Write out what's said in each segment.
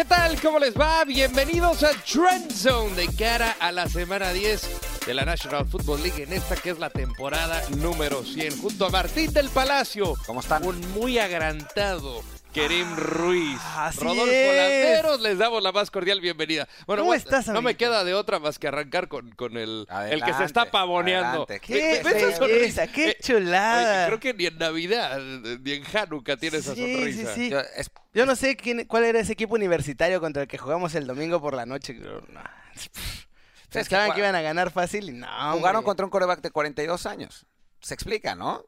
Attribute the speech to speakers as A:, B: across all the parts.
A: ¿Qué tal? ¿Cómo les va? Bienvenidos a Trend Zone de cara a la semana 10 de la National Football League en esta que es la temporada número 100 junto a Martín del Palacio.
B: ¿Cómo están?
A: Un muy agrantado Kerim Ruiz.
C: así
A: Rodolfo
C: es.
A: Landeros, les damos la más cordial bienvenida. Bueno,
C: ¿Cómo estás,
A: no me queda de otra más que arrancar con, con el, el que se está pavoneando.
B: adelante.
C: ¡Qué
A: esa sonrisa.
C: ¡Qué
A: Eh,
C: chulada!
A: Creo que ni en Navidad ni en Hanukkah tiene esa sonrisa.
C: sí, sí.
B: Yo- es-
C: Yo no sé quién, cuál era ese equipo universitario contra el que jugamos el domingo por la noche. no. Pensaban
B: que
C: que iban a ganar fácil y no.
B: jugaron
C: hombre.
B: contra un coreback de 42 años. Se explica, ¿no?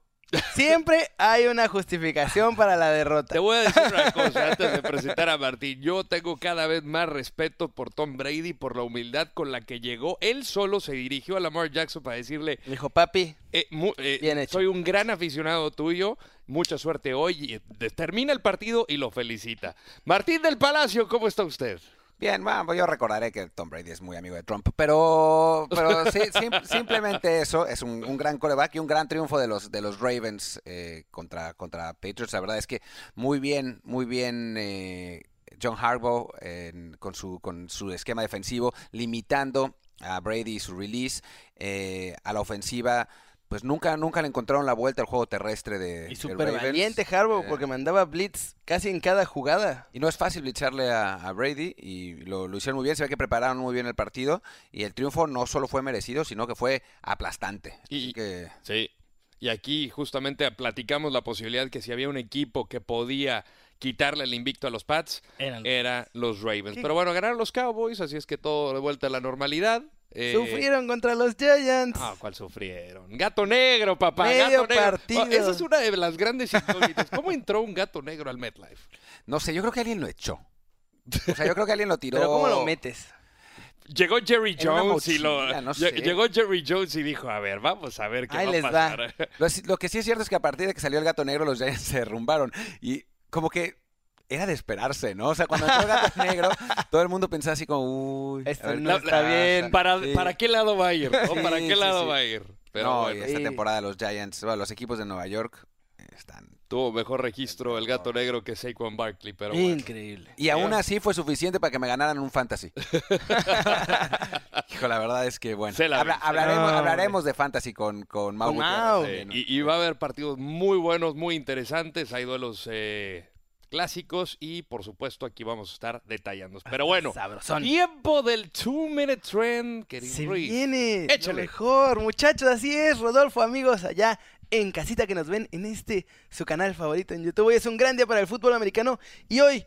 C: Siempre hay una justificación para la derrota.
A: Te voy a decir una cosa antes de presentar a Martín. Yo tengo cada vez más respeto por Tom Brady, por la humildad con la que llegó. Él solo se dirigió a Lamar Jackson para decirle,
C: Me dijo, papi,
A: eh, eh,
C: Bien hecho.
A: soy un gran aficionado tuyo, mucha suerte hoy. Y, eh, termina el partido y lo felicita. Martín del Palacio, ¿cómo está usted?
B: Bien, bueno, yo recordaré que Tom Brady es muy amigo de Trump, pero, pero sí, sim- simplemente eso, es un, un gran coreback y un gran triunfo de los, de los Ravens eh, contra, contra Patriots. La verdad es que muy bien, muy bien eh, John Harbaugh en- con, su, con su esquema defensivo, limitando a Brady y su release eh, a la ofensiva. Pues nunca, nunca le encontraron la vuelta al juego terrestre de
C: y súper valiente Harbaugh
B: Eh,
C: porque mandaba blitz casi en cada jugada.
B: y no es fácil echarle a, a Brady y lo, lo hicieron muy bien. Se ve que prepararon muy bien el partido y el triunfo no solo fue merecido, sino que fue aplastante.
A: Y-
B: Así que
A: Sí. Y aquí justamente platicamos la posibilidad que si había un equipo que podía quitarle el invicto a los Pats,
C: Eran-
A: era los Ravens.
C: ¿Qué?
A: Pero bueno, ganaron los Cowboys, así es que todo de vuelta a la normalidad. Eh,
C: Sufrieron contra los Giants.
A: Ah, ¿cuál sufrieron? Gato negro, papá.
C: Medio
A: gato negro.
C: partido.
A: Oh, esa es una de las grandes incógnitas. ¿Cómo entró un gato negro al MetLife?
B: no sé, yo creo que alguien lo echó. O sea, yo creo que alguien lo tiró.
C: Pero ¿cómo lo metes?
A: Llegó Jerry Jones y lo.
B: no sé.
A: Llegó Jerry Jones y dijo: A ver, vamos a ver qué
C: Ahí
A: va
C: les
A: a
C: va.
A: pasar.
B: Lo, lo que sí es cierto es que a partir de que salió el gato negro, los Giants se derrumbaron. Y como que era de esperarse, ¿no? O sea, cuando entró el gato negro, todo el mundo pensaba así como, uy. a
C: Esto
B: ver
C: no está bien.
A: ¿Para,
B: Sí.
A: ¿Para qué lado va a ir?
B: Sí,
A: ¿Para qué
B: sí,
A: lado
B: sí.
A: va a ir? Pero
B: no,
A: bueno,
B: y esta
C: Sí.
B: temporada los Giants, bueno, los equipos de Nueva York están
A: tuvo mejor registro el gato negro que Saquon Barkley. Pero bueno.
C: Increíble.
B: Y aún así fue suficiente para que me ganaran un fantasy. Hijo, la verdad es que bueno. Habla- hablaremos, de fantasy con, con Mau.
C: Con
B: Gutiérrez.
C: Mau.
A: Y, y va a haber partidos muy buenos, muy interesantes. Hay duelos eh, clásicos y por supuesto aquí vamos a estar detallando. Pero bueno,
C: Sabrosón.
A: tiempo del two minute trend, querido
C: Se
A: Ruiz.
C: viene lo
A: Échale.
C: mejor, muchachos, así es, Rodolfo, amigos, allá en casita que nos ven en este su canal favorito en YouTube. Hoy es un gran día para el fútbol americano y hoy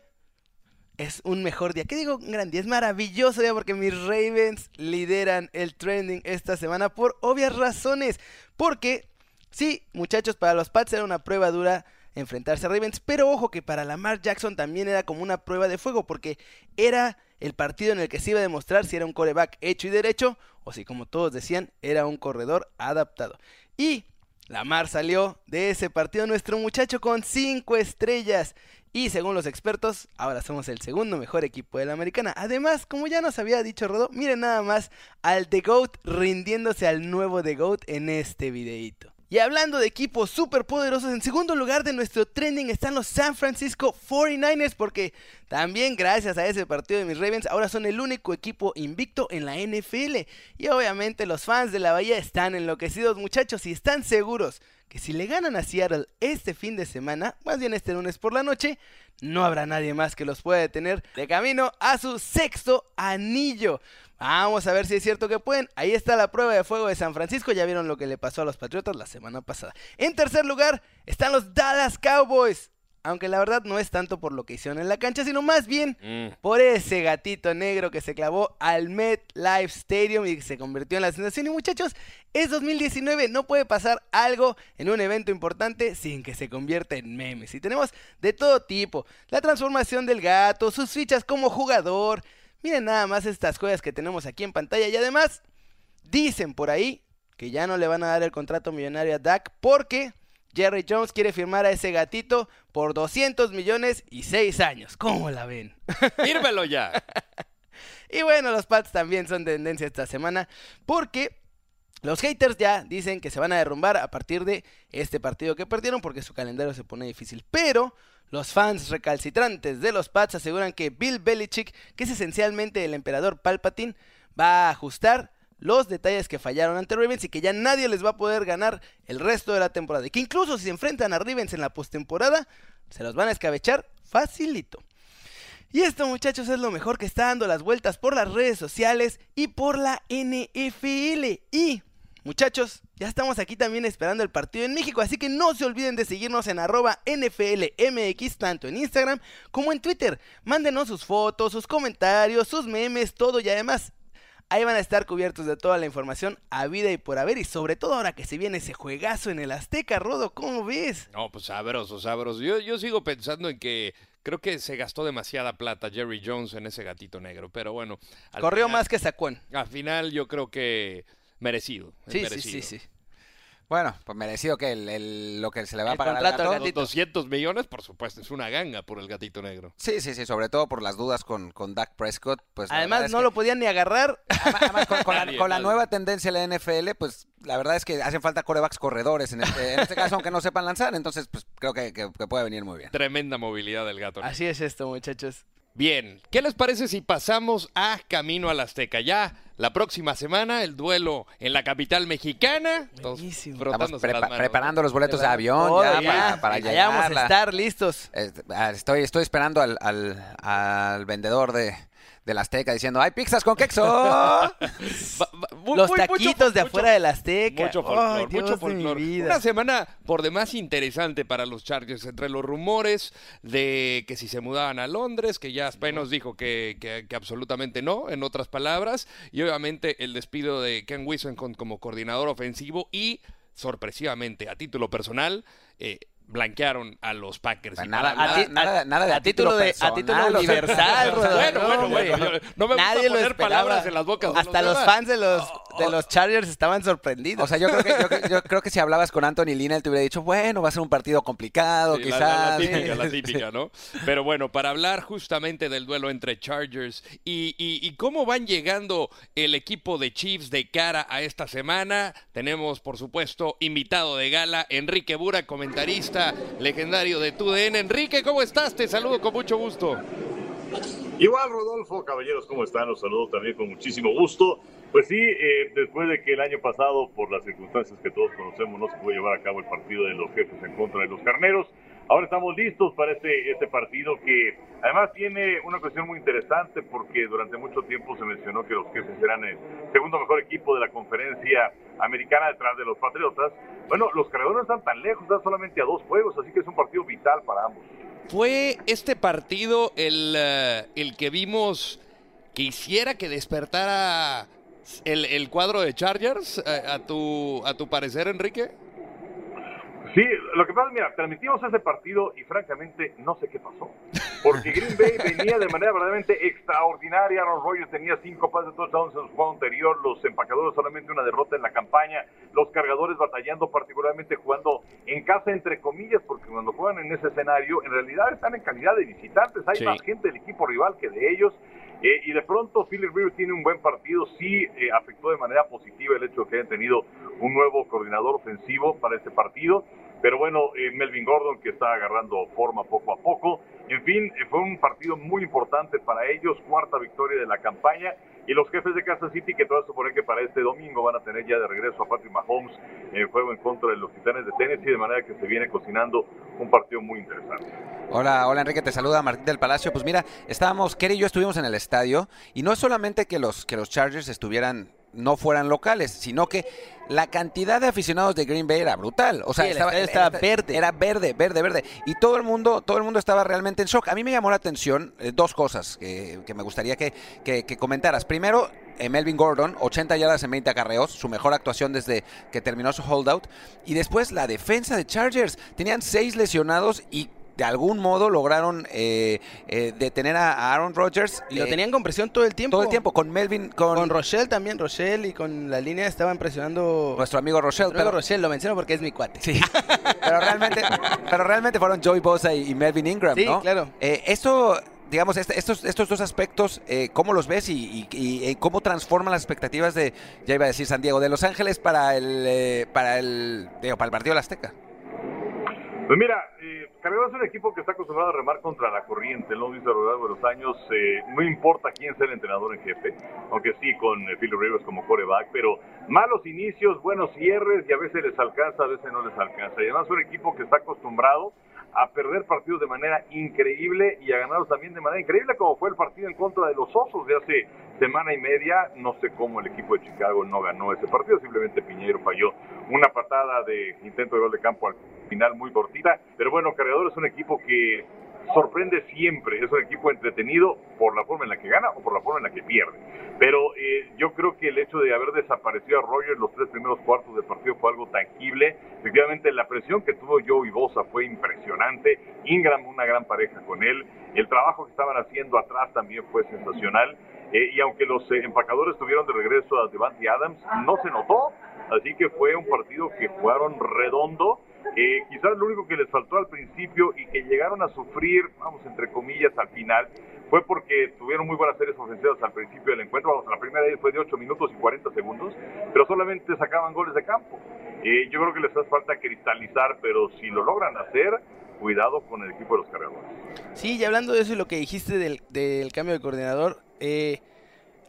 C: es un mejor día. ¿Qué digo un gran día? Es maravilloso día porque mis Ravens lideran el trending esta semana por obvias razones. Porque, sí, muchachos, para los Pats era una prueba dura enfrentarse a Ravens, pero ojo que para Lamar Jackson también era como una prueba de fuego porque era el partido en el que se iba a demostrar si era un coreback hecho y derecho o si como todos decían era un corredor adaptado. Y Lamar salió de ese partido nuestro muchacho con 5 estrellas. Y según los expertos, ahora somos el segundo mejor equipo de la americana. Además, como ya nos había dicho Rodo, miren nada más al The GOAT rindiéndose al nuevo The GOAT en este videíto. Y hablando de equipos súper poderosos, en segundo lugar de nuestro trending están los San Francisco 49ers, porque también gracias a ese partido de mis Ravens, ahora son el único equipo invicto en la NFL. Y obviamente los fans de la Bahía están enloquecidos, muchachos, y están seguros que si le ganan a Seattle este fin de semana, más bien este lunes por la noche, no habrá nadie más que los pueda detener de camino a su sexto anillo. Vamos a ver si es cierto que pueden. Ahí está la prueba de fuego de San Francisco. Ya vieron lo que le pasó a los Patriotas la semana pasada. En tercer lugar están los Dallas Cowboys. Aunque la verdad no es tanto por lo que hicieron en la cancha, sino más bien
A: Mm.
C: por ese gatito negro que se clavó al MetLife Stadium y se convirtió en la sensación. Y muchachos, es 2019, no puede pasar algo en un evento importante sin que se convierta en memes. Y tenemos de todo tipo, la transformación del gato, sus fichas como jugador. Miren nada más estas joyas que tenemos aquí en pantalla y además dicen por ahí que ya no le van a dar el contrato millonario a Dak porque Jerry Jones quiere firmar a ese gatito por 200 millones y 6 años. ¿Cómo la ven?
A: Fírmelo ya.
C: Y bueno, los Pats también son tendencia esta semana porque Los haters ya dicen que se van a derrumbar a partir de este partido que perdieron porque su calendario se pone difícil. Pero los fans recalcitrantes de los Pats aseguran que Bill Belichick, que es esencialmente el emperador Palpatine, va a ajustar los detalles que fallaron ante Ravens y que ya nadie les va a poder ganar el resto de la temporada. Y que incluso si se enfrentan a Ravens en la postemporada, se los van a escabechar facilito. Y esto muchachos es lo mejor que está dando las vueltas por las redes sociales y por la NFL. Y muchachos, ya estamos aquí también esperando el partido en México, así que no se olviden de seguirnos en arroba NFLMX, tanto en Instagram como en Twitter. Mándenos sus fotos, sus comentarios, sus memes, todo y además Ahí van a estar cubiertos de toda la información a vida y por haber. Y sobre todo ahora que se viene ese juegazo en el Azteca, Rodo, ¿cómo ves?
A: No, pues sabroso, sabroso. Yo, yo sigo pensando en que creo que se gastó demasiada plata Jerry Jones en ese gatito negro. Pero bueno.
C: Corrió más que Sacón.
A: Al final yo creo que merecido.
C: Sí,
A: merecido.
C: sí, sí, sí.
B: Bueno, pues merecido que el, el- lo que se le va a pagar
C: contrato al
B: gato.
C: gatito.
A: 200 millones, por supuesto, es una ganga por el gatito negro.
B: Sí, sí, sí, sobre todo por las dudas con, con Dak Prescott. Pues
C: Además, no
B: que-
C: lo podían ni agarrar.
B: Además, además, con, con la, con la nueva tendencia de la NFL, pues la verdad es que hacen falta corebacks corredores en este, en este caso, aunque no sepan lanzar. Entonces, pues creo que, que- que puede venir muy bien.
A: Tremenda movilidad del gato negro.
C: Así es esto, muchachos.
A: Bien, ¿qué les parece si pasamos a Camino al Azteca? Ya la próxima semana el duelo en la capital mexicana.
C: Buenísimo.
B: Estamos prepa-
A: manos,
B: preparando los boletos de avión ya,
C: ya.
B: para, para
C: Allá
B: llegar.
C: vamos a estar listos.
B: Eh, ah, Estoy, estoy esperando al, al, al vendedor de, del Azteca diciendo, ¡hay pizzas con
A: muy-
C: Los taquitos de
A: mucho-
C: afuera del Azteca.
A: Mucho
C: Ay,
A: folclor,
C: Dios
A: mucho
C: de mi
A: folclor.
C: vida.
A: Una semana por demás interesante para los Chargers, entre los rumores de que si se mudaban a Londres, que ya Spain nos dijo que, que- que absolutamente no, en otras palabras, y obviamente el despido de Ken Wilson con- como coordinador ofensivo y, sorpresivamente, a título personal, eh, blanquearon a los Packers.
B: Nada,
C: A
B: nada,
C: ti-
B: nada, nada de
C: a título de a título
B: personal, o sea,
C: universal,
A: Bueno, bueno, bueno, yo- no me gusta
C: Nadie lo
A: poner
C: esperaba.
A: palabras en las bocas
C: Hasta
A: los
C: fans de los de los Chargers estaban sorprendidos.
B: O sea, yo creo, que, yo, yo creo que si hablabas con Anthony Lina, él te hubiera dicho, bueno, va a ser un partido complicado,
A: Sí,
B: quizás.
A: La, la típica, la típica, ¿no? Pero bueno, para hablar justamente del duelo entre Chargers y, y- y cómo van llegando el equipo de Chiefs de cara a esta semana, tenemos, por supuesto, invitado de gala, Enrique Bura, comentarista legendario de TUDN. Enrique, ¿cómo estás? Te saludo con mucho gusto.
D: Igual, Rodolfo, caballeros, ¿cómo están? Los saludo también con muchísimo gusto. Pues sí, eh, después de que el año pasado, por las circunstancias que todos conocemos, no se pudo llevar a cabo el partido de los jefes en contra de los carneros, ahora estamos listos para este, este partido que además tiene una cuestión muy interesante porque durante mucho tiempo se mencionó que los jefes eran el segundo mejor equipo de la conferencia americana detrás de los Patriotas. Bueno, los carneros no están tan lejos, están solamente a dos juegos, así que es un partido vital para ambos.
A: ¿Fue este partido el, eh, el que vimos que hiciera que despertara el, el cuadro de Chargers, eh, a, tu, a tu parecer, Enrique?
D: Sí, lo que pasa, mira, transmitimos ese partido y francamente no sé qué pasó. Porque Green Bay venía de manera verdaderamente extraordinaria. Aaron Rodgers tenía cinco pases de touchdowns en su juego anterior. Los empacadores solamente una derrota en la campaña. Los cargadores batallando, particularmente jugando en casa, entre comillas, porque cuando juegan en ese escenario, en realidad están en calidad de visitantes. Hay
A: Sí.
D: más gente del equipo rival que de ellos. Eh, y de pronto Philip Rivers tiene un buen partido, sí eh, afectó de manera positiva el hecho de que hayan tenido un nuevo coordinador ofensivo para este partido, pero bueno, eh, Melvin Gordon que está agarrando forma poco a poco, en fin, fue un partido muy importante para ellos, cuarta victoria de la campaña, y los jefes de Kansas City que todo supone que para este domingo van a tener ya de regreso a Patrick Mahomes en el juego en contra de los Titanes de Tennessee, de manera que se viene cocinando un partido muy interesante.
B: Hola, hola Enrique, te saluda Martín del Palacio. Pues mira, estábamos, Kerry y yo estuvimos en el estadio y no es solamente que los, que los Chargers estuvieran, no fueran locales, sino que la cantidad de aficionados de Green Bay era brutal. O sea,
C: Sí, estadio estaba verde.
B: Era verde, verde, verde. Y todo el mundo, todo el mundo estaba realmente en shock. A mí me llamó la atención eh, dos cosas que, que me gustaría que, que- que comentaras. Primero, eh, Melvin Gordon, 80 yardas en 20 acarreos, su mejor actuación desde que terminó su holdout. Y después la defensa de Chargers. Tenían seis lesionados y de algún modo lograron eh, eh, detener a Aaron Rodgers.
C: Y lo
B: eh,
C: tenían con presión todo el tiempo.
B: todo el tiempo con Melvin, con,
C: Con Rochelle también, Rochelle y con la línea estaban presionando.
B: nuestro amigo Rochelle.
C: Luego
B: Pero,
C: Rochelle, lo menciono porque es mi cuate.
B: sí, pero realmente, pero realmente fueron Joey Bosa y, y Melvin Ingram,
C: Sí,
B: ¿no?
C: claro.
B: Eh, esto digamos, este, estos, estos dos aspectos, eh, ¿cómo los ves y, y, cómo transforman las expectativas de, ya iba a decir San Diego, de Los Ángeles para el, para el, digo, para el partido de la Azteca?
D: Pues mira, Carreras es un equipo que está acostumbrado a remar contra la corriente, lo visto a lo largo de los años. Eh, no importa quién sea el entrenador en jefe, aunque sí con eh, Philip Rivers como coreback, pero malos inicios, buenos cierres y a veces les alcanza, a veces no les alcanza. Y además es un equipo que está acostumbrado a perder partidos de manera increíble y a ganarlos también de manera increíble, como fue el partido en contra de los Osos de hace semana y media. No sé cómo el equipo de Chicago no ganó ese partido, simplemente Piñero falló una patada de intento de gol de campo al final muy cortita. Pero bueno, Cargador es un equipo que sorprende siempre. Es un equipo entretenido por la forma en la que gana o por la forma en la que pierde. Pero eh, yo creo que el hecho de haber desaparecido a Rogers los tres primeros cuartos del partido fue algo tangible. Efectivamente, la presión que tuvo Joe y Bosa fue impresionante. Ingram, una gran pareja con él. El trabajo que estaban haciendo atrás también fue sensacional. Eh, y aunque los eh, empacadores tuvieron de regreso a Devante Adams, no se notó. Así que fue un partido que jugaron redondo eh, quizás lo único que les faltó al principio y que llegaron a sufrir, vamos, entre comillas, al final, fue porque tuvieron muy buenas series ofensivas al principio del encuentro. Vamos, la primera de fue de 8 minutos y 40 segundos, pero solamente sacaban goles de campo. Eh, yo creo que les hace falta cristalizar, pero si lo logran hacer, cuidado con el equipo de los cargadores.
C: Sí, y hablando de eso y lo que dijiste del, del cambio de coordinador, eh,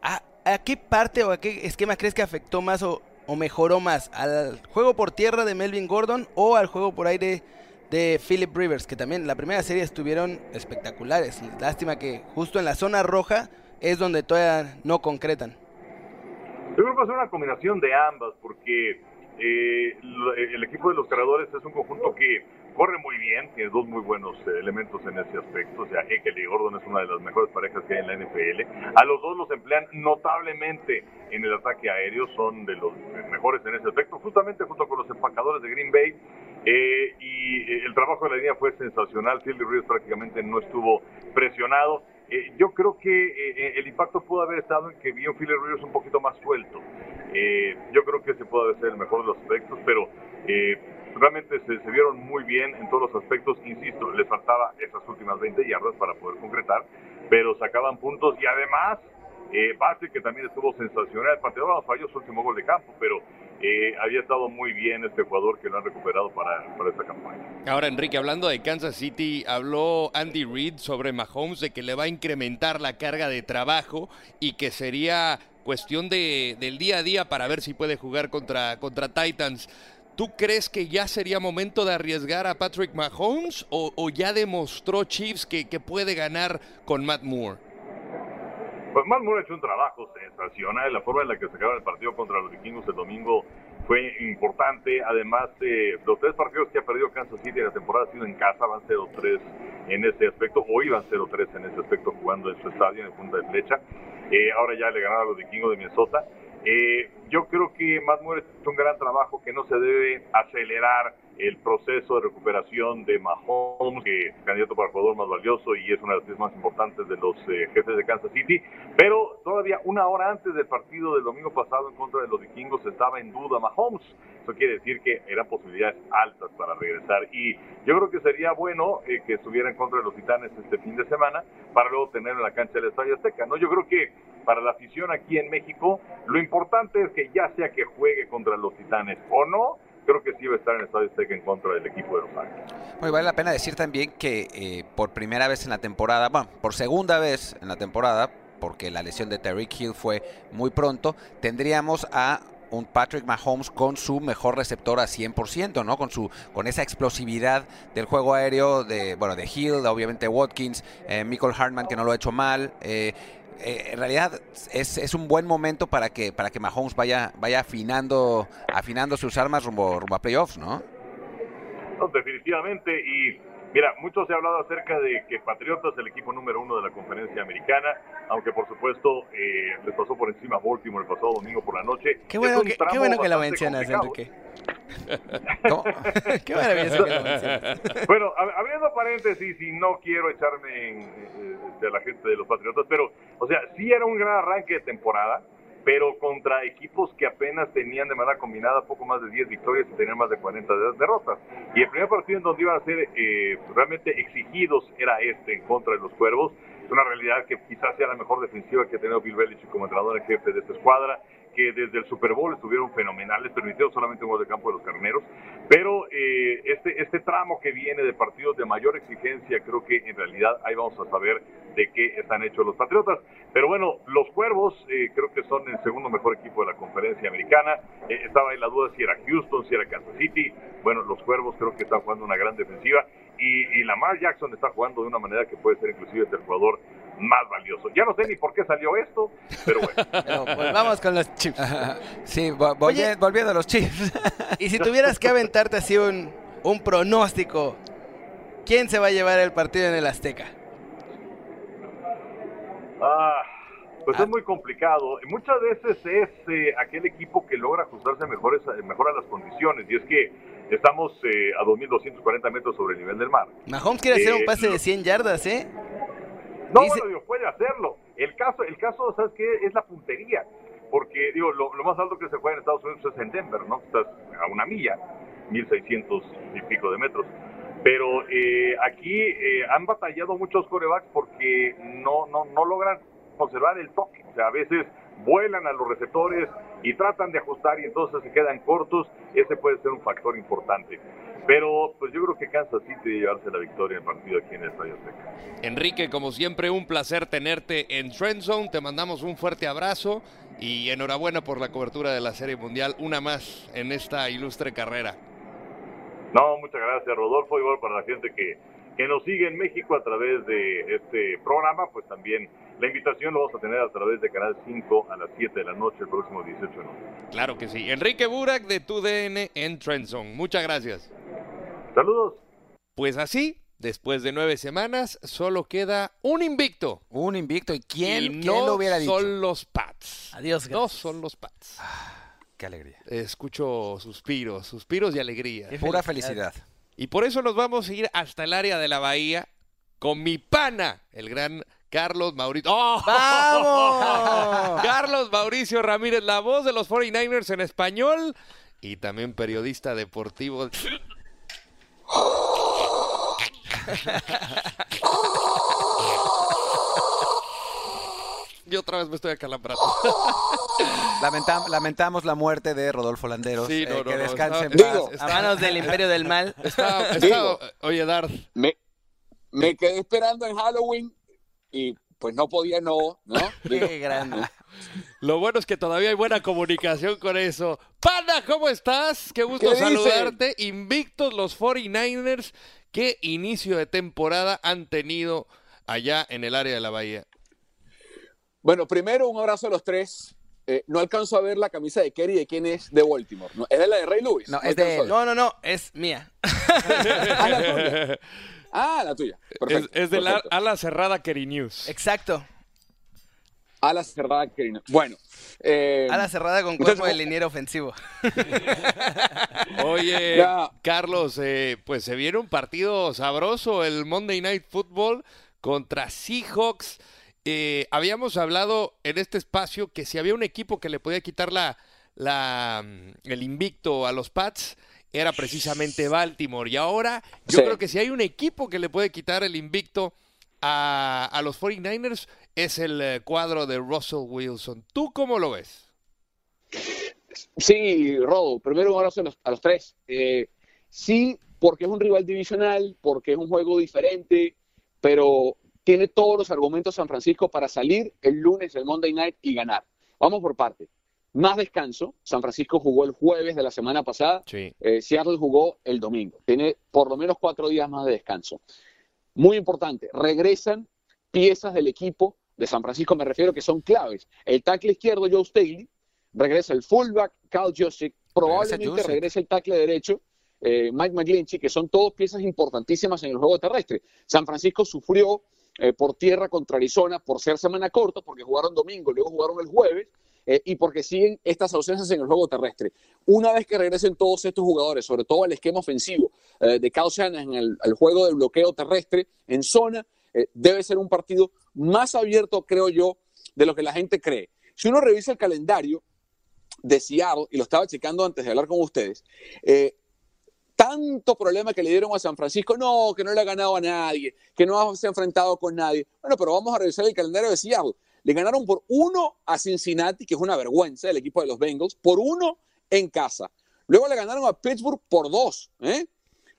C: ¿a, ¿a, qué parte o a qué esquema crees que afectó más o, o mejoró más? ¿Al juego por tierra de Melvin Gordon o al juego por aire de Philip Rivers? Que también la primera serie estuvieron espectaculares. Lástima que justo en la zona roja es donde todavía no concretan.
D: Yo creo que va a ser una combinación de ambas, porque eh, el equipo de los creadores es un conjunto que corre muy bien, tiene dos muy buenos eh, elementos en ese aspecto. O sea, Ekel y Gordon es una de las mejores parejas que hay en la NFL. A los dos los emplean notablemente en el ataque aéreo, son de los mejores en ese aspecto, justamente junto con los empacadores de Green Bay. Eh, y eh, el trabajo de la línea fue sensacional. Philly Rivers prácticamente no estuvo presionado. yo creo que el impacto pudo haber estado en que vio Philly Rivers un poquito más suelto. yo creo que ese puede ser el mejor de los aspectos, pero realmente se, vieron muy bien en todos los aspectos. Insisto, les faltaba esas últimas 20 yardas para poder concretar, pero sacaban puntos y además, eh, Base, que también estuvo sensacional, el pateador falló su último gol de campo, pero eh, había estado muy bien este jugador que lo han recuperado para, para esta campaña.
A: Ahora, Enrique, hablando de Kansas City, habló Andy Reid sobre Mahomes de que le va a incrementar la carga de trabajo y que sería cuestión de, del día a día para ver si puede jugar contra, contra Titans. ¿Tú crees que ya sería momento de arriesgar a Patrick Mahomes o, ya demostró Chiefs que, puede ganar con Matt Moore?
D: Pues Matt Moore ha hecho un trabajo sensacional. La forma en la que se acaba el partido contra los vikingos el domingo fue importante. Además, eh, los tres partidos que ha perdido Kansas City en la temporada han sido en casa, van 0-3 en ese aspecto. Hoy van 0-3 en ese aspecto jugando en su estadio en punta de flecha. Eh, ahora ya le ganaron a los vikingos de Minnesota. Eh, yo creo que Matt Moore es un gran trabajo que no se debe acelerar el proceso de recuperación de Mahomes, que es candidato para jugador más valioso y es una de las piezas más importantes de los eh, jefes de Kansas City. Pero todavía una hora antes del partido del domingo pasado en contra de los vikingos estaba en duda Mahomes. Eso quiere decir que eran posibilidades altas para regresar. Y yo creo que sería bueno eh, que estuviera en contra de los titanes este fin de semana para luego tenerlo en la cancha del Estadio Azteca. ¿no? Yo creo que para la afición aquí en México, lo importante es que ya sea que juegue contra los Titanes o no, creo que sí va a estar en el Estadio Azteca en contra del equipo de Los Ángeles.
B: Bueno, vale la pena decir también que eh, por primera vez en la temporada, bueno, por segunda vez en la temporada, porque la lesión de Terry Hill fue muy pronto, tendríamos a un Patrick Mahomes con su mejor receptor a 100%, ¿no? Con su con esa explosividad del juego aéreo de bueno, de Hill, obviamente Watkins, eh, Michael Hartman que no lo ha hecho mal, eh, eh, en realidad es, es, un buen momento para que para que Mahomes vaya vaya afinando afinando sus armas rumbo, rumbo a playoffs, ¿no?
D: ¿no? Definitivamente y Mira, mucho se ha hablado acerca de que Patriotas es el equipo número uno de la conferencia americana, aunque por supuesto eh, les pasó por encima a Baltimore el pasado domingo por la noche.
C: Qué bueno, que, qué bueno que lo mencionas, Enrique. qué bueno que lo mencionas.
D: Bueno, abriendo paréntesis y no quiero echarme en, eh, de la gente de los Patriotas, pero, o sea, sí era un gran arranque de temporada pero contra equipos que apenas tenían de manera combinada poco más de 10 victorias y tenían más de 40 derrotas. Y el primer partido en donde iban a ser eh, realmente exigidos era este en contra de los Cuervos. Es una realidad que quizás sea la mejor defensiva que ha tenido Bill Belichick como entrenador en jefe de esta escuadra que desde el Super Bowl estuvieron fenomenales, permitieron solamente un gol de campo de los carneros, pero eh, este, este tramo que viene de partidos de mayor exigencia, creo que en realidad ahí vamos a saber de qué están hechos los Patriotas. Pero bueno, los Cuervos eh, creo que son el segundo mejor equipo de la conferencia americana. Eh, estaba ahí la duda si era Houston, si era Kansas City. Bueno, los Cuervos creo que están jugando una gran defensiva y, y Lamar Jackson está jugando de una manera que puede ser inclusive el jugador más valioso. Ya no sé ni por qué salió esto, pero bueno.
C: Pero volvamos con los chips.
B: Sí,
C: Oye.
B: volviendo a los Chiefs.
C: Y si tuvieras que aventarte así un, un pronóstico, ¿quién se va a llevar el partido en el Azteca?
D: Ah, pues es muy complicado. Muchas veces es eh, aquel equipo que logra ajustarse mejores, mejor a las condiciones. Y es que estamos eh, a 2.240 metros sobre el nivel del mar.
C: Mahomes quiere hacer un
D: Eh,
C: pase de 100 yardas, ¿eh?
D: No,
C: Dice-
D: bueno, digo, puede hacerlo. El caso, el caso, ¿sabes qué? Es la puntería. Porque, digo, lo, lo más alto que se juega en Estados Unidos es en Denver, ¿no? Estás a una milla, 1.600 y pico de metros. Pero eh, aquí eh, han batallado muchos corebacks porque no, no, no logran conservar el toque. O sea, a veces vuelan a los receptores y tratan de ajustar y entonces se quedan cortos. Ese puede ser un factor importante. Pero pues yo creo que Kansas City debe llevarse la victoria en el partido aquí en el Estadio Azteca.
A: Enrique, como siempre, un placer tenerte en Trend Zone. Te mandamos un fuerte abrazo y enhorabuena por la cobertura de la Serie Mundial, una más en esta ilustre carrera.
D: No, muchas gracias, Rodolfo. Igual para la gente que, que nos sigue en México a través de este programa, pues también la invitación lo vamos a tener a través de Canal 5 a las 7 de la noche el próximo 18 de noviembre.
A: Claro que sí. Enrique Burak de TUDN en Trend Zone. Muchas gracias.
D: Saludos.
A: Pues así, después de nueve semanas, solo queda un invicto.
B: Un invicto. ¿Y quién,
A: y
B: quién
A: no
B: lo hubiera dicho?
A: son los Pats.
C: Adiós,
A: No
C: gracias.
A: son los Pats.
B: Qué alegría.
A: Escucho suspiros, suspiros de alegría.
C: Qué
B: Pura
C: felicidad.
B: felicidad.
A: Y por eso nos vamos a ir hasta el área de la bahía con mi pana, el gran Carlos Mauricio. ¡Oh!
C: ¡Vamos!
A: Carlos Mauricio Ramírez, la voz de los 49ers en español y también periodista deportivo. Yo otra vez me estoy acalambrando.
B: Lamentam- lamentamos la muerte de Rodolfo Landeros.
A: Sí, no,
B: Eh,
A: no,
B: que
A: no,
B: descanse en paz.
E: Digo,
C: A manos del imperio del mal.
E: Digo.
A: oye, Darth,
E: Me, me quedé esperando en Halloween y pues no podía no, ¿no?
C: Qué grande.
A: Lo bueno es que todavía hay buena comunicación con eso. Pana, ¿cómo estás? Qué gusto
E: ¿Qué dicen?
A: saludarte. Invictos los 49ers. ¿Qué inicio de temporada han tenido allá en el área de la Bahía?
E: Bueno, primero un abrazo a los tres. Eh, no alcanzo a ver la camisa de Kerry de quién es de Baltimore. ¿no? ¿Es de la de Ray Lewis?
B: No, es de.
C: No, no, no, es mía.
E: Ah, la tuya.
A: Es, de la ala cerrada Kerry News.
C: Exacto.
E: Ala cerrada Kerry. no. Bueno. eh,
C: A la cerrada con
E: Entonces,
C: cuerpo de liniero ofensivo.
A: Oye,
E: Ya.
A: Carlos, eh, pues se viene un partido sabroso, el Monday Night Football contra Seahawks. Eh, habíamos hablado en este espacio que si había un equipo que le podía quitar la, la, mm, el invicto a los Pats, era precisamente Baltimore. Y ahora yo
E: Sí.
A: creo que si hay un equipo que le puede quitar el invicto a, a los 49ers, es el eh, cuadro de Russell Wilson. ¿Tú cómo lo ves?
E: Sí, Rodo, primero un abrazo a los, a los tres. Eh, sí, porque es un rival divisional, porque es un juego diferente, pero tiene todos los argumentos San Francisco para salir el lunes del Monday Night y ganar. Vamos por parte. Más descanso. San Francisco jugó el jueves de la semana pasada.
A: Sí.
E: Eh, Seattle jugó el domingo. Tiene por lo menos cuatro días más de descanso. Muy importante, regresan piezas del equipo de San Francisco, me refiero que son claves. El tackle izquierdo, Joe Staley, regresa el fullback, Cal Josic, probablemente
B: Juszczyk.
E: regrese el tackle derecho, eh, Mike McGlinchey, que son todos piezas importantísimas en el juego terrestre. San Francisco sufrió eh, por tierra contra Arizona por ser semana corta, porque jugaron domingo, luego jugaron el jueves, eh, y porque siguen estas ausencias en el juego terrestre. Una vez que regresen todos estos jugadores, sobre todo el esquema ofensivo eh, de Kyle Shanahan, el, juego del bloqueo terrestre en zona, eh, debe ser un partido más abierto, creo yo, de lo que la gente cree. Si uno revisa el calendario de Seattle, y lo estaba checando antes de hablar con ustedes, tanto problema que le dieron a San Francisco, no, que no le ha ganado a nadie, que no se ha enfrentado con nadie. Bueno, pero vamos a revisar el calendario de Seattle. Le ganaron por uno a Cincinnati, que es una vergüenza el equipo de los Bengals, por uno en casa. Luego le ganaron a Pittsburgh por dos. ¿eh?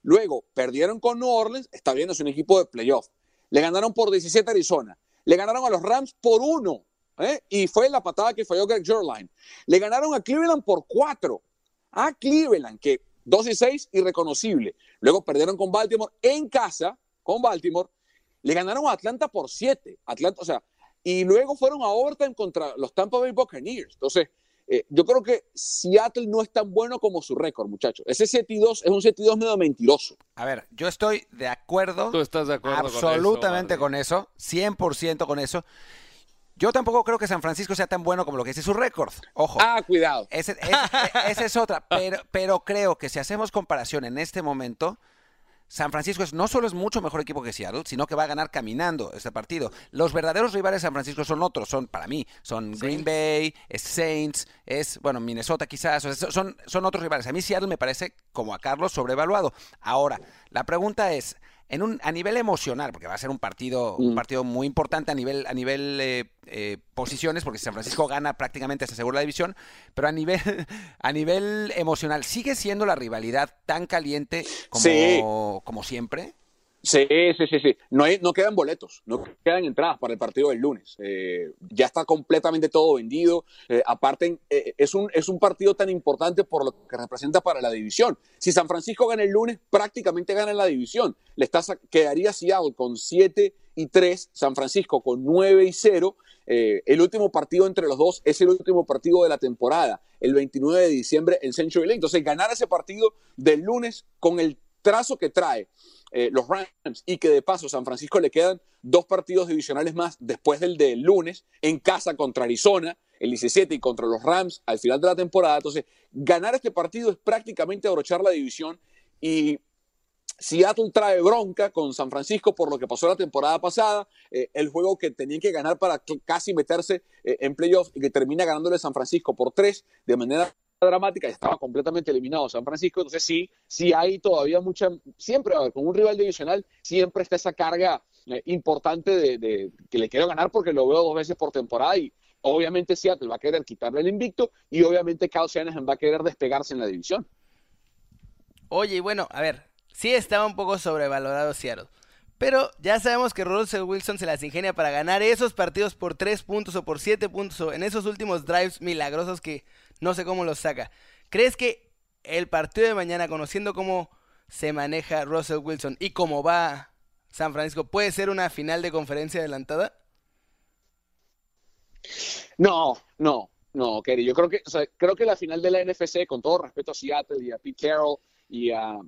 E: Luego perdieron con New Orleans, está bien, es un equipo de playoff. Le ganaron por 17 a Arizona. Le ganaron a los Rams por uno. ¿eh? Y fue la patada que falló Greg Jorline. Le ganaron a Cleveland por cuatro. A Cleveland, que 2 y 6, irreconocible. Luego perdieron con Baltimore en casa, con Baltimore. Le ganaron a Atlanta por 7. Atlanta, o sea, y luego fueron a overtime contra los Tampa Bay Buccaneers. Entonces, eh, yo creo que Seattle no es tan bueno como su récord, muchachos. Ese 7 y 2 es un 7 y 2 medio mentiroso.
B: A ver, yo estoy de acuerdo.
A: Tú estás de acuerdo
B: absolutamente
A: con eso,
B: con eso, 100% con eso. Yo tampoco creo que San Francisco sea tan bueno como lo que dice su récord. Ojo.
E: Ah, cuidado.
B: Ese- es- e- esa es otra. Pero, pero creo que si hacemos comparación en este momento, San Francisco es, no solo es mucho mejor equipo que Seattle, sino que va a ganar caminando este partido. Los verdaderos rivales de San Francisco son otros, son para mí, son Green Bay, es Saints, es, bueno, Minnesota quizás, o sea, son, son otros rivales. A mí Seattle me parece, como a Carlos, sobrevaluado. Ahora, la pregunta es, en un, a nivel emocional, porque va a ser un partido, un
E: Mm.
B: partido muy importante a nivel, a nivel eh, eh, posiciones, porque San Francisco gana prácticamente se asegura la división, pero a nivel, a nivel emocional, ¿sigue siendo la rivalidad tan caliente como,
E: Sí.
B: como siempre?
E: Sí, sí, sí, sí. No, hay, no quedan boletos, no quedan entradas para el partido del lunes. Eh, ya está completamente todo vendido. Eh, aparte, eh, es, un, es un partido tan importante por lo que representa para la división. Si San Francisco gana el lunes, prácticamente gana la división. Le está, quedaría Seattle con 7 y 3, San Francisco con 9 y 0. Eh, el último partido entre los dos es el último partido de la temporada, el 29 de diciembre en Century Lane. Entonces, ganar ese partido del lunes con el trazo que trae eh, los Rams y que de paso San Francisco le quedan dos partidos divisionales más después del del lunes en casa contra Arizona el 17 y contra los Rams al final de la temporada. Entonces, ganar este partido es prácticamente abrochar la división y Seattle trae bronca con San Francisco por lo que pasó la temporada pasada, eh, el juego que tenían que ganar para casi meterse eh, en playoffs y que termina ganándole San Francisco por tres de manera dramática estaba completamente eliminado San Francisco. Entonces sí, sí hay todavía mucha, siempre, a ver, con un rival divisional siempre está esa carga eh, importante de, de que le quiero ganar porque lo veo dos veces por temporada y obviamente Seattle va a querer quitarle el invicto y obviamente Kyle Shanahan va a querer despegarse en la división.
C: Oye, y bueno, a ver, sí estaba un poco sobrevalorado Seattle. Pero ya sabemos que Russell Wilson se las ingenia para ganar esos partidos por 3 puntos o por 7 puntos o en esos últimos drives milagrosos que no sé cómo los saca. ¿Crees que el partido de mañana, conociendo cómo se maneja Russell Wilson y cómo va San Francisco, puede ser una final de conferencia adelantada?
E: No, no, no, Kerry. Yo creo que, o sea, creo que la final de la NFC, con todo respeto a Seattle y a Pete Carroll y a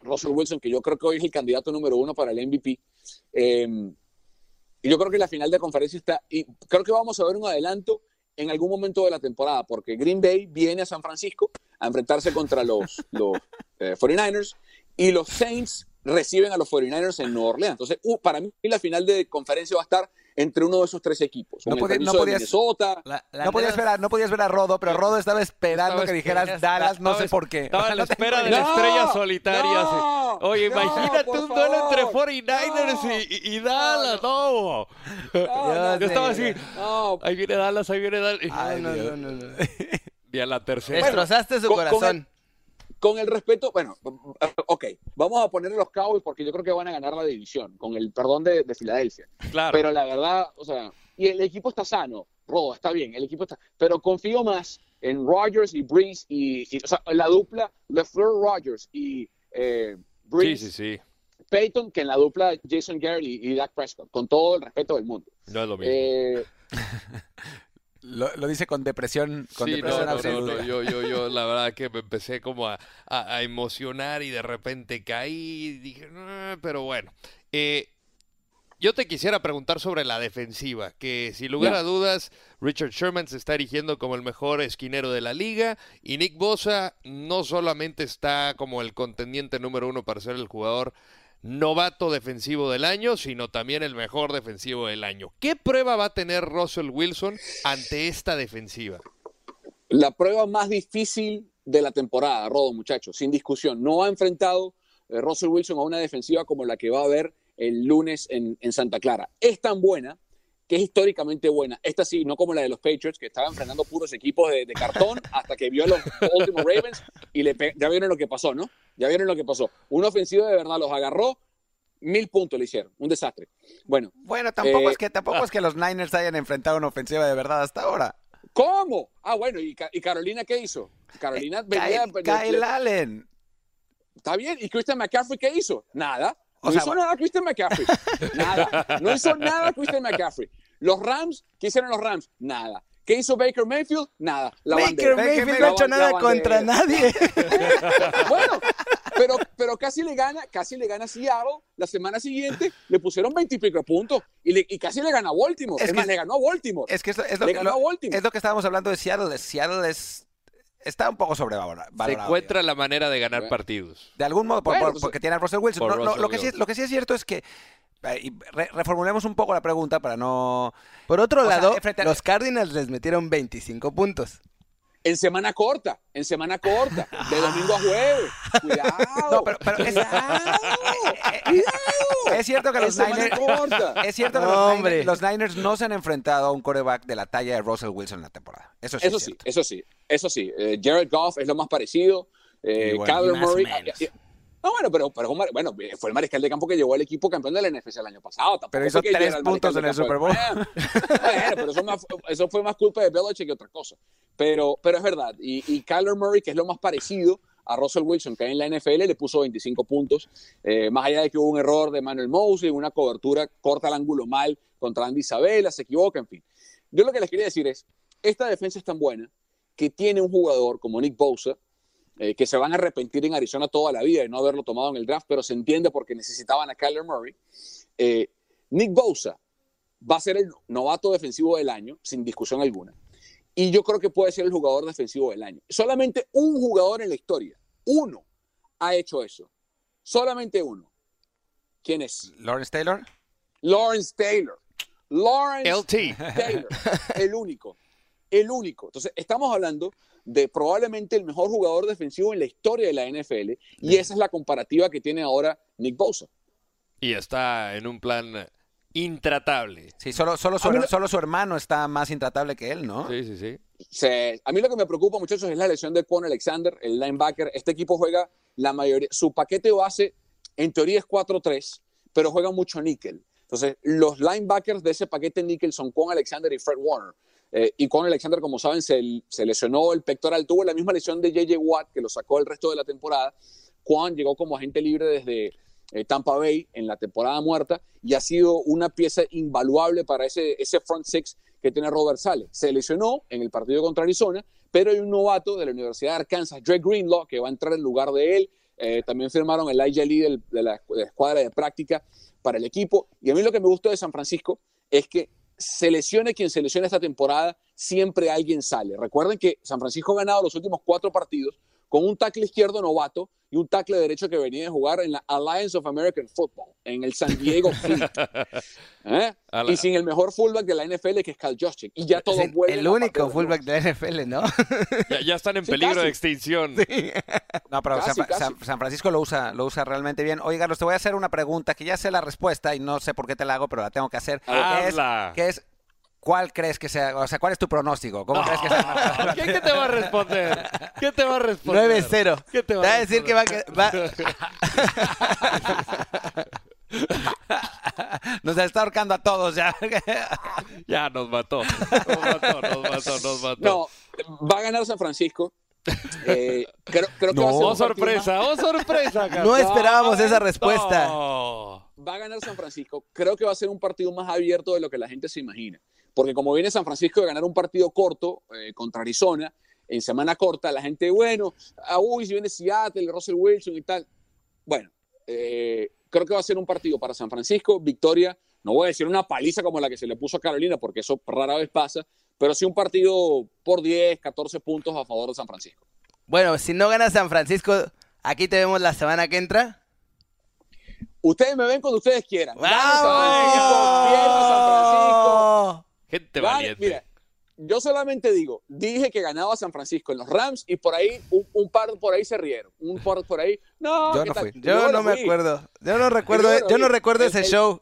E: Russell Wilson, que yo creo que hoy es el candidato número uno para el MVP, eh, y yo creo que la final de conferencia está, y creo que vamos a ver un adelanto en algún momento de la temporada, porque Green Bay viene a San Francisco a enfrentarse contra los, los eh, 49ers y los Saints reciben a los 49ers en Nueva Orleans. Entonces, uh, para mí la final de conferencia va a estar entre uno de esos tres equipos.
B: No
E: el
B: podía- no podías-
E: Minnesota.
C: La- la
B: No podías, ver a, no podías ver a Rodo, pero Rodo estaba esperando
A: Estaba
B: que dijeras Dallas, no sé
A: estaba-
B: por qué.
A: Estaba a la
B: No tengo
A: espera de la
E: ¡No!
A: estrella solitaria.
E: ¡No!
A: Oye,
E: ¡No,
A: imagínate un duelo entre
E: favor!
A: 49ers y, y- y Dallas, no.
E: no,
A: Yo estaba así.
E: No,
A: Ahí viene Dallas, ahí viene Dallas.
B: Ay,
C: no,
B: Dios.
C: no, no, no.
A: Y a la tercera.
C: Destrozaste su
E: con- con
C: corazón.
E: Con el respeto, bueno, ok, vamos a poner los Cowboys porque yo creo que van a ganar la división, con el perdón de, de Filadelfia.
A: claro.
E: Pero la verdad, o sea, y el equipo está sano, Rodo, está bien, el equipo está, pero confío más en Rodgers y Breeze y, y, o sea, la dupla LeFleur Rodgers y eh,
A: sí,
E: Breeze
A: sí, sí.
E: Peyton que en la dupla Jason Garrett y, y Dak Prescott, con todo el respeto del mundo.
A: No es lo mismo.
E: Eh,
B: Lo, lo dice con depresión, con
A: Sí, no,
B: depresión
A: no,
B: absoluta.
A: no, yo, yo, yo, la verdad que me empecé como a, a- a emocionar y de repente caí y dije, "No", pero bueno. Eh, yo te quisiera preguntar sobre la defensiva, que sin lugar a dudas, Richard Sherman se está erigiendo como el mejor esquinero de la liga y Nick Bosa no solamente está como el contendiente número uno para ser el jugador novato defensivo del año, sino también el mejor defensivo del año. ¿Qué prueba va a tener Russell Wilson ante esta defensiva?
E: la prueba más difícil de la temporada, Rodo, muchachos, sin discusión. No ha enfrentado eh, Russell Wilson a una defensiva como la que va a haber el lunes en, en Santa Clara. Es tan buena que es históricamente buena. Esta sí, no como la de los Patriots, que estaban enfrentando puros equipos de, de cartón hasta que vio a los últimos Ravens y le ya vieron lo que pasó, ¿no? Ya vieron lo que pasó. Una ofensiva de verdad los agarró, mil puntos le hicieron, un desastre. Bueno,
B: Bueno, tampoco
E: Eh,
B: es que tampoco es que los Niners hayan enfrentado una ofensiva de verdad hasta ahora.
E: ¿cómo? Ah, bueno, ¿y, y Carolina qué hizo? Carolina venía...
B: Kyle, Kyle Allen.
E: Está bien, ¿y Christian McCaffrey qué hizo? Nada. No
B: sea,
E: hizo nada Christian McCaffrey. Nada. No hizo nada Christian McCaffrey. Los Rams, ¿qué hicieron los Rams? Nada. ¿Qué hizo Baker Mayfield? Nada. La
C: Baker
E: bandera.
C: Mayfield no ha hecho nada contra nadie.
E: Bueno, pero, pero casi le gana, casi le gana Seattle. La semana siguiente le pusieron 20 y pico puntos y, le- y casi le gana a Baltimore.
B: Es
E: Es,
B: que-
E: más, le ganó a Baltimore.
B: Es que es, es lo,
E: Le
B: que,
E: ganó
B: lo-
E: a Baltimore.
B: es lo que estábamos hablando de Seattle. Seattle es, está un poco sobrevalorado.
A: Se encuentra la manera de ganar
E: Bueno.
A: partidos.
B: De algún modo, por-
E: Bueno,
B: por-
E: pues,
B: porque tiene a Russell Wilson. No, lo-
A: Russell
B: lo, que sí,
A: Wilson.
B: lo que sí es cierto es que. eh, y re- reformulemos un poco la pregunta para no.
C: Por otro
B: O
C: lado,
B: a-
C: los Cardinals les metieron 25 puntos.
E: En semana corta, en semana corta, de domingo a jueves. Cuidado.
B: No, pero, pero es,
E: Cuidado.
B: es cierto que los Niners.
E: corta.
B: Es cierto que los. Niners, los Niners no se han enfrentado a un coreback de la talla de Russell Wilson en la temporada. Eso sí.
E: Eso
B: es
E: sí, eso sí, eso sí. Eh, Jared Goff es lo más parecido. Eh,
B: bueno,
E: Kyler Murray. No, bueno, pero, un bueno, eh, fue el mariscal de campo que llevó al equipo campeón de la NFC el año pasado.
B: Pero hizo tres puntos en el Super
E: campo. Bueno, bueno, pero eso, más- eso fue más culpa de Belichick que otra cosa. Pero, pero es verdad. Y, y Kyler Murray, que es lo más parecido a Russell Wilson, que en la NFL le puso 25 puntos. Eh, más allá de que hubo un error de Manuel Mosley, una cobertura corta al ángulo mal contra Andy Isabella, se equivoca, en fin. Yo lo que les quería decir es, esta defensa es tan buena que tiene un jugador como Nick Bosa, eh, que se van a arrepentir en Arizona toda la vida de no haberlo tomado en el draft, pero se entiende porque necesitaban a Kyler Murray. Eh, Nick Bosa va a ser el novato defensivo del año, sin discusión alguna. Y yo creo que puede ser el jugador defensivo del año. Solamente un jugador en la historia, uno, ha hecho eso. Solamente uno. ¿Quién es?
B: Lawrence Taylor.
E: Lawrence Taylor. Lawrence
A: LT.
E: Taylor, el único, el único. Entonces, estamos hablando de probablemente el mejor jugador defensivo en la historia de la NFL y esa es la comparativa que tiene ahora Nick Bosa.
A: Y está en un plan intratable.
B: Sí, solo, solo, su,
E: lo-
B: solo su hermano está más intratable que él, ¿no?
A: Sí, sí, sí.
E: Se- a mí lo que me preocupa, muchachos, es la lesión de Quan Alexander, el linebacker. Este equipo juega la mayoría, su paquete base en teoría es 4-3, pero juega mucho níquel. Entonces, los linebackers de ese paquete níquel son Quan Alexander y Fred Warner. Eh, y Quan Alexander, como saben, se, se lesionó el pectoral, tuvo la misma lesión de JJ Watt, que lo sacó el resto de la temporada. Quan llegó como agente libre desde eh, Tampa Bay en la temporada muerta y ha sido una pieza invaluable para ese, ese front six que tiene Robert Sale. Se lesionó en el partido contra Arizona, pero hay un novato de la Universidad de Arkansas, Dre Greenlaw, que va a entrar en lugar de él. Eh, también firmaron el IJL del- de, la, de la escuadra de práctica para el equipo. Y a mí lo que me gusta de San Francisco es que se lesione quien se esta temporada, siempre alguien sale. Recuerden que San Francisco ha ganado los últimos cuatro partidos con un tackle izquierdo novato y un tackle derecho que venía de jugar en la Alliance of American Football, en el San Diego Fleet. ¿Eh? Y sin el mejor fullback de la NFL, que es Cal Juszczyk. Y ya todo vuelve
C: el único fullback de la NFL, ¿no?
A: Ya, ya están en
E: Sí,
A: peligro
E: casi.
A: de extinción.
B: No, pero
E: Casi,
B: San,
E: casi.
B: San- San Francisco lo usa, lo usa realmente bien. Oye, Carlos, te voy a hacer una pregunta que ya sé la respuesta y no sé por qué te la hago, pero la tengo que hacer. Es,
A: Habla.
B: que es, ¿cuál crees que sea? O sea, ¿cuál es tu pronóstico? ¿Cómo crees que sea?
A: ¿Qué, qué te va a responder? ¿Qué te va a responder?
C: 9-0.
A: ¿Qué te va
C: va
A: a
C: decir que va a... que- va-
B: Nos está ahorcando a todos ya.
A: Ya nos mató. Nos mató, nos mató, nos mató.
E: No, va a ganar San Francisco. Eh, creo, creo que va a ser
A: Oh,
E: partido
A: sorpresa, oh, sorpresa, Carlos.
C: No esperábamos esa respuesta.
A: No.
E: va a ganar San Francisco. Creo que va a ser un partido más abierto de lo que la gente se imagina. Porque como viene San Francisco de ganar un partido corto eh, contra Arizona, en semana corta, la gente, bueno, ah, uy, si viene Seattle, Russell Wilson y tal. Bueno, eh, creo que va a ser un partido para San Francisco, victoria, no voy a decir una paliza como la que se le puso a Carolina, porque eso rara vez pasa, pero sí un partido por 10, 14 puntos a favor de San Francisco.
C: Bueno, si no gana San Francisco, aquí te vemos la semana que entra.
E: Ustedes me ven cuando ustedes quieran. Gane San Francisco, pierda San Francisco.
A: Gente
E: Gane-
A: valiente.
E: mira, yo solamente digo, dije que ganaba San Francisco en los Rams y por ahí, un, un par por ahí se rieron. Un par por ahí. No,
B: Yo
E: ¿qué
B: no fui.
C: Yo no me
E: fui.
C: acuerdo. Yo no recuerdo,
E: Yo no
C: yo no recuerdo
E: El-
C: ese
E: el-
C: show.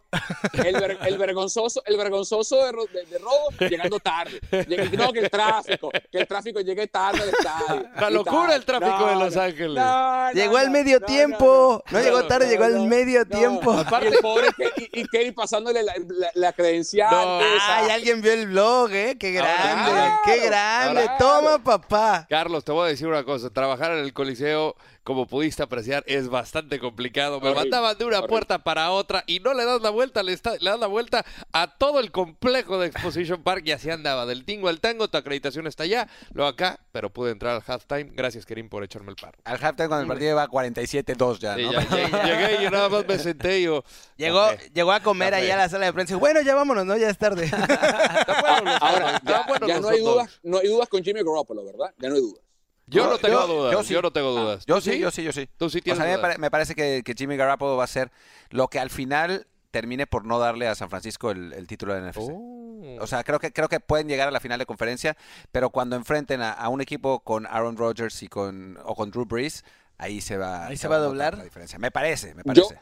E: El, ver- el vergonzoso, el vergonzoso de, de, de Rodo llegando tarde. Lleg- No, que el tráfico, que el tráfico llegue tarde al estadio.
A: La locura
E: tal.
A: el tráfico
E: No,
A: de Los Ángeles.
E: no, no,
C: Llegó al medio
E: no,
C: tiempo. No,
A: no.
C: llegó tarde,
E: no,
C: llegó al
E: no,
C: medio
E: no.
C: tiempo.
E: Y el pobre y, y Kerry pasándole la, la- la credencial.
C: Ay, alguien vio el blog, ¿eh? Qué grande,
E: Claro,
C: qué grande.
E: claro.
C: Toma, papá.
A: Carlos, te voy a decir una cosa. Trabajar en el Coliseo, como pudiste apreciar, es bastante complicado. Me
E: Horrible,
A: mandaban de una
E: horrible.
A: puerta para otra y no le das la vuelta, le, está- le das la vuelta a todo el complejo de Exposition Park y así andaba. Del tingo al tango, tu acreditación está allá, luego acá, pero pude entrar al halftime. Gracias, Kerim, por echarme el paro.
B: Al halftime cuando el partido iba 47-2 ya,
A: Sí,
B: ¿no?
A: ya, llegué, y yo nada más me senté y yo...
C: Llegó, llegó a comer ahí a la sala de prensa. y, Bueno, ya vámonos, ¿no? Ya es tarde.
E: Ahora, ya, no hay dudas, no hay dudas con Jimmy Garoppolo, ¿verdad? Ya no hay dudas.
A: Yo no
B: Yo-
A: tengo
B: yo-
A: dudas,
B: yo
A: yo,
B: sí.
A: no tengo dudas.
B: Yo
A: ¿Tú
B: sí, yo sí, yo sí.
A: Tú sí
B: O
A: tienes
B: sea, a mí me,
A: dudas.
B: pare- me parece que, que Jimmy Garoppolo va a ser lo que al final termine por no darle a San Francisco el, el título de NFC.
A: Oh.
B: O sea, creo que, creo que pueden llegar a la final de conferencia, pero cuando enfrenten a, a un equipo con Aaron Rodgers y con, o con Drew Brees, ahí se va,
C: Ahí se va a doblar.
B: la diferencia. Me parece, me
E: Yo-
B: parece.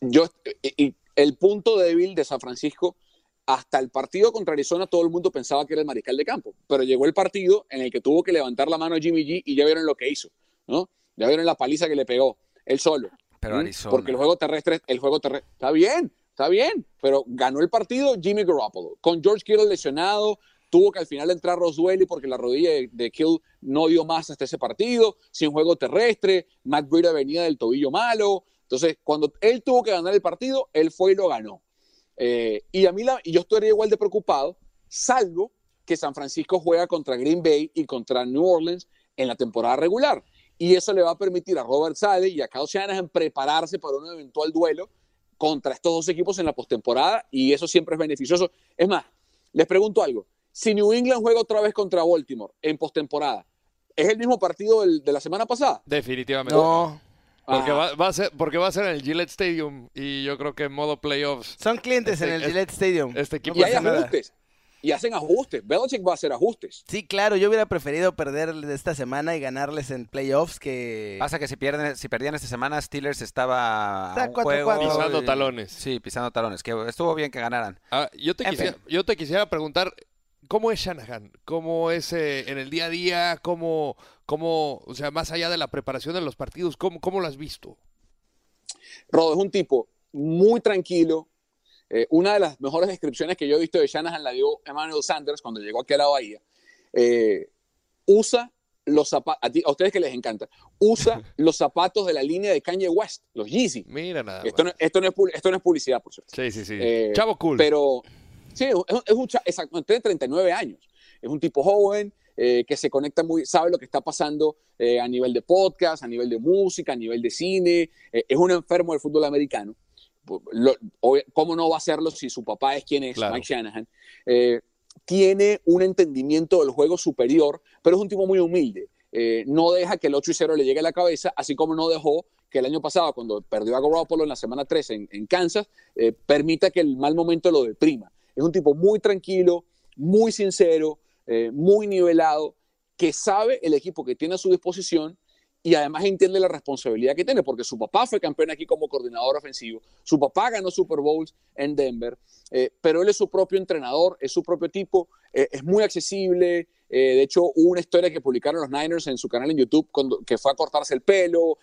E: Yo, y- y el punto débil de San Francisco, hasta el partido contra Arizona, todo el mundo pensaba que era el mariscal de campo. Pero llegó el partido en el que tuvo que levantar la mano a Jimmy G y ya vieron lo que hizo, ¿no? Ya vieron la paliza que le pegó, él solo.
B: Pero
E: ¿Mm?
B: Arizona.
E: Porque el juego terrestre, el juego terrestre, está bien, está bien, pero ganó el partido Jimmy Garoppolo. Con George Kittle lesionado, tuvo que al final entrar Roswell porque la rodilla de, de Kittle no dio más hasta ese partido, sin juego terrestre, Matt Breida venía del tobillo malo. Entonces, cuando él tuvo que ganar el partido, él fue y lo ganó. Eh, y a mí, la, y yo estaría igual de preocupado, salvo que San Francisco juega contra Green Bay y contra New Orleans en la temporada regular. Y eso le va a permitir a Robert Sale y a Kyle Shanahan prepararse para un eventual duelo contra estos dos equipos en la postemporada y eso siempre es beneficioso. Es más, les pregunto algo. Si New England juega otra vez contra Baltimore en postemporada, ¿es el mismo partido del- de la semana pasada?
A: Definitivamente.
C: No.
A: Porque,
E: Ah,
A: va, va a ser, porque va a ser en el Gillette Stadium y yo creo que en modo playoffs
C: Son clientes en
A: Este-
C: el
A: este-
C: Gillette Stadium.
A: este equipo
E: y hay ajustes. Y hacen ajustes. Belichick va a hacer ajustes.
C: Sí, claro, yo hubiera preferido perder esta semana y ganarles en playoffs que...
B: Pasa que si pierden, si perdían esta semana, Steelers estaba
C: Está
B: a un
C: 4-4.
B: juego
A: Pisando
B: y-
A: talones.
B: Sí, pisando talones. Que estuvo bien que ganaran.
A: Ah, yo, te
C: En
A: quisiera, yo te quisiera preguntar, ¿cómo es Shanahan? ¿Cómo es eh, en el día a día? ¿Cómo, cómo, o sea, más allá de la preparación de los partidos, cómo, cómo lo has visto?
E: Rodo es un tipo muy tranquilo. Eh, una de las mejores descripciones que yo he visto de Shanahan la dio Emmanuel Sanders cuando llegó aquí a la Bahía. Eh, usa los zapatos, a, a ustedes que les encanta, usa los zapatos de la línea de Kanye West, los Yeezy.
A: Mira nada
E: Esto no, esto, no es, esto no es publicidad, por cierto.
A: Sí, sí, sí.
E: Eh,
A: Chavo cool.
E: Pero sí, es, un- es un cha- exacto, tiene 39 años. Es un tipo joven eh, que se conecta muy, sabe lo que está pasando eh, a nivel de podcast, a nivel de música, a nivel de cine. Eh, es un enfermo del fútbol americano. Lo- obvia- ¿Cómo no va a hacerlo si su papá es quien es,
A: Claro.
E: Mike Shanahan? Tiene un entendimiento del juego superior, pero es un tipo muy humilde. No deja que el 8 y 0 le llegue a la cabeza, así como no dejó que el año pasado, cuando perdió a Garoppolo en la semana 3 en, en Kansas, eh, permita que el mal momento lo deprima. Es un tipo muy tranquilo, muy sincero, eh, muy nivelado, que sabe el equipo que tiene a su disposición y además entiende la responsabilidad que tiene, porque su papá fue campeón aquí como coordinador ofensivo, su papá ganó Super Bowls en Denver, eh, pero él es su propio entrenador, es su propio tipo, eh, es muy accesible. de hecho, hubo una historia que publicaron los Niners en su canal en YouTube cuando, que fue a cortarse el pelo,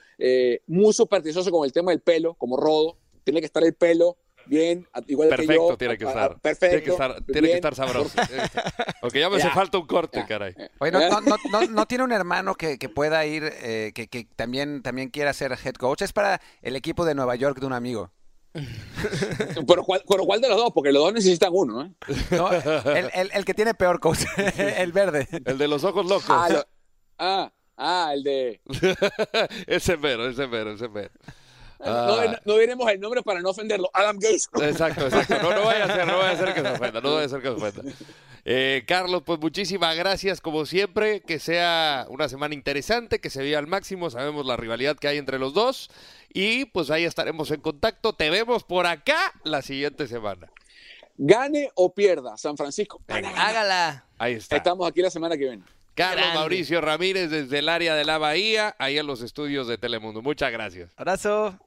E: muy supersticioso con el tema del pelo, como Rodo, tiene que estar el pelo bien, igual que
A: Perfecto,
E: yo,
A: tiene que estar.
E: perfecto,
A: Tiene que estar, tiene que estar sabroso. Que Aunque ya me hace falta un corte,
E: Ya.
A: caray.
B: Oye, ¿no, no, no, no- no tiene un hermano que, que pueda ir, eh, que, que también, también quiera ser head coach? Es para el equipo de Nueva York de un amigo.
E: Pero ¿cuál, pero ¿cuál de los dos? Porque los dos necesitan uno, ¿eh?
B: No, el, el- el que tiene peor coach, el verde.
A: El de los ojos locos.
E: Ah, lo- ah, ah, el de...
A: ese mero, ese mero, ese mero.
E: No,
A: Ah.
E: no diremos el nombre para no ofenderlo. Adam Gates.
A: Exacto, exacto. No, no vaya a ser, no vaya a ser que se ofenda, no vaya a ser que se ofenda. Eh, Carlos, pues muchísimas gracias como siempre, que sea una semana interesante, que se vea al máximo, sabemos la rivalidad que hay entre los dos y pues ahí estaremos en contacto, te vemos por acá la siguiente semana.
E: Gane o pierda, San Francisco.
A: Venga.
C: Hágala.
A: Ahí está.
E: Estamos aquí la semana que viene.
A: Carlos
C: Grande.
A: Mauricio Ramírez desde el área de la Bahía, ahí en los estudios de Telemundo. Muchas gracias.
C: Abrazo.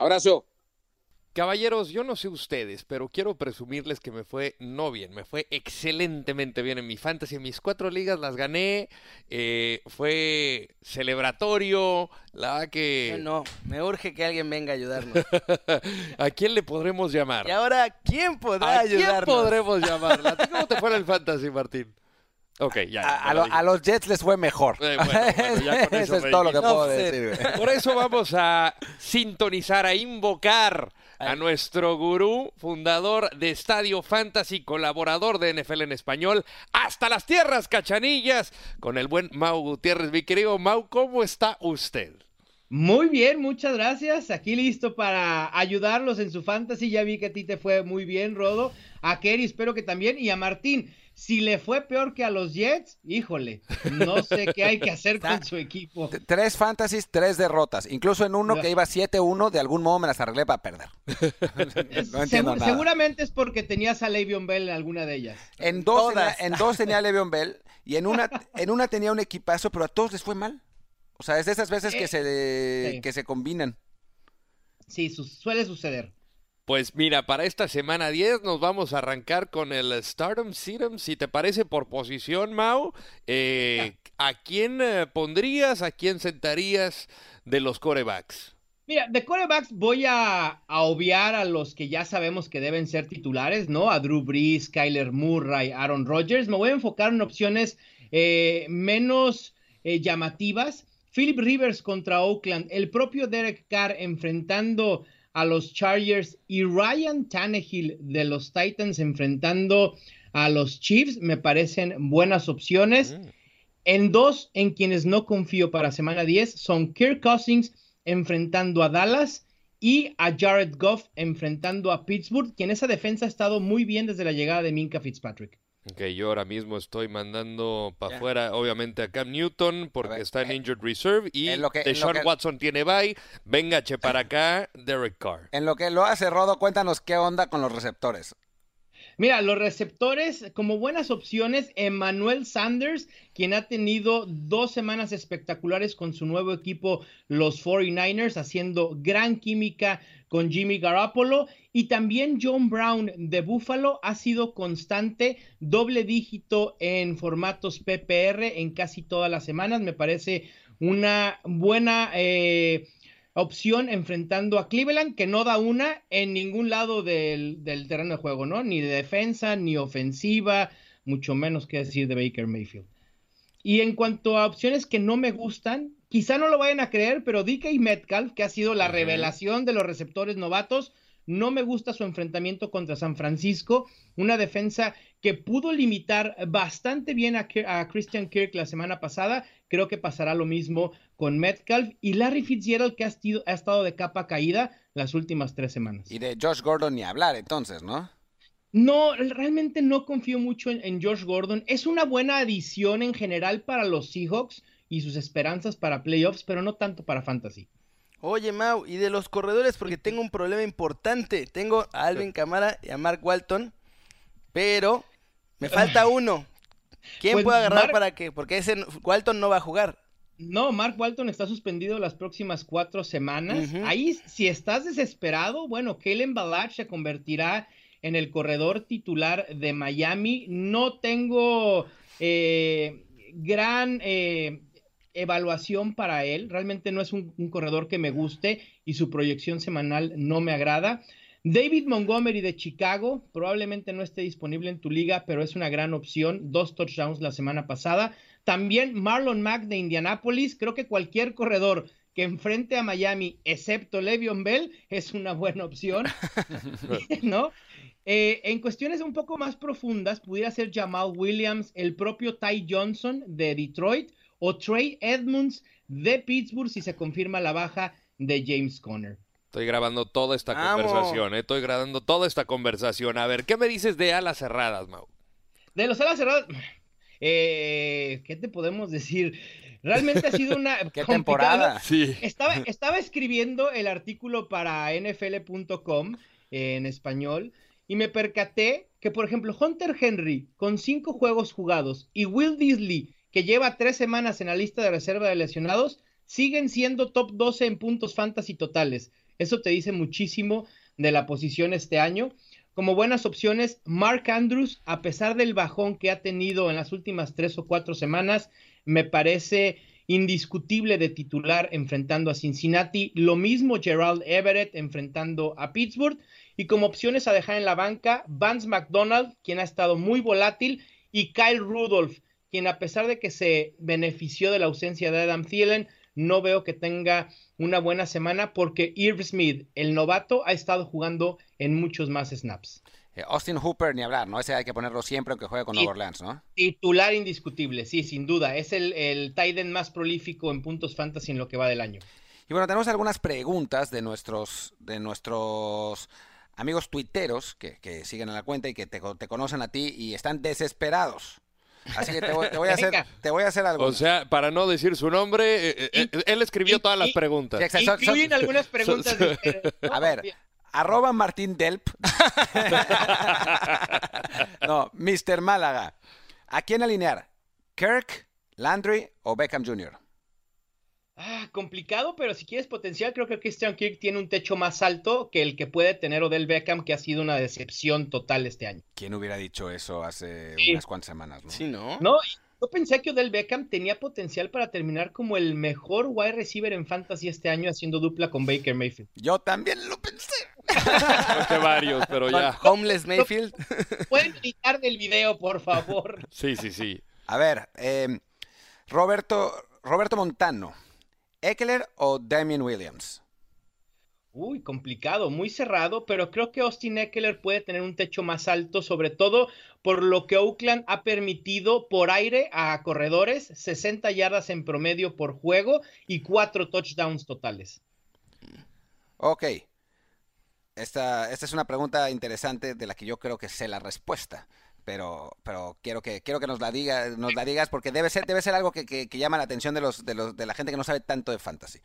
E: Abrazo.
A: Caballeros, yo no sé ustedes, pero quiero presumirles que me fue no bien, me fue excelentemente bien en mi fantasy. En mis cuatro ligas las gané, eh, fue celebratorio, la verdad que...
C: No, me urge que alguien venga a ayudarnos.
A: ¿A quién le podremos llamar?
C: y ahora, ¿quién podrá
A: ¿A quién
C: ayudarnos?
A: podremos llamarla? ¿A ti ¿Cómo te fue en el fantasy, Martín? Ok, ya.
B: A,
A: ya
B: a
A: lo
B: lo-
A: dije.
B: a los Jets les fue mejor.
A: Eh, bueno, bueno, ya con eso
B: eso es todo lo que puedo decir. güey.
A: Por eso vamos a sintonizar, a invocar a nuestro gurú, fundador de Estadio Fantasy, colaborador de NFL en español, hasta las tierras cachanillas, con el buen Mau Gutiérrez. Mi querido Mau, ¿cómo está usted?
F: Muy bien, muchas gracias. Aquí listo para ayudarlos en su fantasy. Ya vi que a ti te fue muy bien, Rodo. A Kerry espero que también. Y a Martín, si le fue peor que a los Jets, híjole, no sé qué hay que hacer con su equipo.
B: Tres fantasies, tres derrotas. Incluso en uno
F: No.
B: que iba 7-1, de algún modo me las arreglé para perder. no entiendo
F: Segu-
B: nada.
F: Seguramente es porque tenías a Le'Veon Bell en alguna de ellas.
B: En dos,
C: Todas.
B: tenía, en dos tenía a Le'Veon Bell y en una, en una tenía un equipazo, pero a todos les fue mal. O sea, es de esas veces que
F: Eh,
B: se,
F: sí.
B: que se combinan.
F: Sí, su- suele suceder.
A: Pues mira, para esta semana 10 nos vamos a arrancar con el Stardom Serum. Si te parece por posición, Mau, eh, ¿a quién eh, pondrías, a quién sentarías de los corebacks?
F: Mira, de corebacks voy a, a obviar a los que ya sabemos que deben ser titulares, ¿no? A Drew Brees, Kyler Murray, Aaron Rodgers. Me voy a enfocar en opciones eh, menos eh, llamativas. Philip Rivers contra Oakland, el propio Derek Carr enfrentando a los Chargers y Ryan Tannehill de los Titans enfrentando a los Chiefs me parecen buenas opciones.
A: Mm.
F: En dos, en quienes no confío para semana 10, son Kirk Cousins enfrentando a Dallas y a Jared Goff enfrentando a Pittsburgh, quien esa defensa ha estado muy bien desde la llegada de Minka Fitzpatrick.
A: Ok, yo ahora mismo estoy mandando para afuera, obviamente, a Cam Newton porque
B: ver,
A: está en
B: eh,
A: Injured Reserve y
B: lo que- lo
A: Deshaun
B: que-
A: Watson tiene bye. Venga, che, para acá, Derek Carr.
B: En lo que lo hace Rodo, cuéntanos qué onda con los receptores.
F: Mira, los receptores como buenas opciones, Emmanuel Sanders, quien ha tenido dos semanas espectaculares con su nuevo equipo, los 49ers, haciendo gran química con Jimmy Garoppolo. Y también John Brown de Buffalo ha sido constante, doble dígito en formatos PPR en casi todas las semanas. Me parece una buena... eh, opción enfrentando a Cleveland, que no da una en ningún lado del, del terreno de juego, ¿no? Ni de defensa, ni ofensiva, mucho menos que decir de Baker Mayfield. Y en cuanto a opciones que no me gustan, quizá no lo vayan a creer, pero DK Metcalf, que ha sido la revelación de los receptores novatos, no me gusta su enfrentamiento contra San Francisco, una defensa que pudo limitar bastante bien a Christian Kirk la semana pasada. Creo que pasará lo mismo con Metcalf y Larry Fitzgerald, que ha, estido- ha estado de capa caída las últimas tres semanas.
B: Y de Josh Gordon ni hablar, entonces, ¿no?
F: No, realmente no confío mucho en, en Josh Gordon. Es una buena adición en general para los Seahawks y sus esperanzas para playoffs, pero no tanto para fantasy.
C: Oye, Mau, y de los corredores, porque tengo un problema importante. Tengo a Alvin Camara y a Mark Walton, pero me falta uno. ¿Quién
F: Pues,
C: puedo agarrar
F: Mark-
C: para que? Porque ese Walton no va a jugar.
F: No, Mark Walton está suspendido las próximas cuatro semanas. Ahí, si estás desesperado, bueno, Kellen Balach se convertirá en el corredor titular de Miami. No tengo eh, gran eh, evaluación para él. Realmente no es un, un corredor que me guste y su proyección semanal no me agrada. David Montgomery de Chicago probablemente no esté disponible en tu liga, pero es una gran opción. Dos touchdowns la semana pasada. También Marlon Mack de Indianapolis. Creo que cualquier corredor que enfrente a Miami, excepto Le'Veon Bell, es una buena opción, ¿no? Eh, en cuestiones un poco más profundas, pudiera ser Jamal Williams, el propio Ty Johnson de Detroit o Trey Edmonds de Pittsburgh si se confirma la baja de James Conner.
A: Estoy grabando toda esta
C: Vamos.
A: conversación, eh, estoy grabando toda esta conversación. A ver, ¿qué me dices de alas cerradas, Mau?
F: De los alas cerradas, eh, ¿qué te podemos decir? Realmente ha sido una
B: ¡Qué
F: complicada-
B: temporada!
A: Sí.
F: Estaba, estaba escribiendo el artículo para nfl.com en español y me percaté que, por ejemplo, Hunter Henry, con cinco juegos jugados, y Will Disley, que lleva tres semanas en la lista de reserva de lesionados, siguen siendo top 12 en puntos fantasy totales. Eso te dice muchísimo de la posición este año. Como buenas opciones, Mark Andrews, a pesar del bajón que ha tenido en las últimas tres o cuatro semanas, me parece indiscutible de titular enfrentando a Cincinnati. Lo mismo Gerald Everett enfrentando a Pittsburgh. Y como opciones a dejar en la banca, Vance McDonald, quien ha estado muy volátil, y Kyle Rudolph, quien a pesar de que se benefició de la ausencia de Adam Thielen, no veo que tenga una buena semana porque Irv Smith, el novato, ha estado jugando en muchos más snaps.
B: Eh, Austin Hooper, ni hablar, ¿no? Ese hay que ponerlo siempre aunque juegue con Nueva Orleans, ¿no?
F: Titular indiscutible, sí, sin duda. Es el, el tight end más prolífico en puntos fantasy en lo que va del año.
B: Y bueno, tenemos algunas preguntas de nuestros, de nuestros amigos tuiteros que, que siguen en la cuenta y que te, te conocen a ti y están desesperados. Así que te voy, te voy a hacer, te voy a hacer algo.
A: O sea, para no decir su nombre, eh, eh, él escribió todas las preguntas.
F: Sí, Incluyen algunas preguntas. de ustedes, ¿no?
B: A ver, arroba Martín Delp. no, Mr. Málaga. ¿A quién alinear? ¿Kirk, Landry o Beckham Jr.?
F: Ah, complicado, pero si quieres potencial, creo que Christian Kirk tiene un techo más alto que el que puede tener Odell Beckham, que ha sido una decepción total este año.
B: ¿Quién hubiera dicho eso hace
F: Sí.
B: unas cuantas semanas? ¿no?
C: Sí, ¿no?
F: No, y yo pensé que Odell Beckham tenía potencial para terminar como el mejor wide receiver en fantasy este año haciendo dupla con Baker Mayfield.
B: Yo también lo pensé.
A: Creo que varios, pero ya.
C: Homeless Mayfield.
F: Pueden editar del video, por favor.
A: Sí, sí, sí.
B: A ver, eh, Roberto, Roberto Montano. ¿Eckler o Damien Williams?
F: Uy, complicado, muy cerrado, pero creo que Austin Eckler puede tener un techo más alto, sobre todo por lo que Oakland ha permitido por aire a corredores, 60 yardas en promedio por juego y cuatro touchdowns totales.
B: Ok. Esta, esta es una pregunta interesante de la que yo creo que sé la respuesta. Pero, pero quiero que quiero que nos la diga, nos la digas porque debe ser, debe ser algo que, que- que llama la atención de los, de los de la gente que no sabe tanto de fantasy.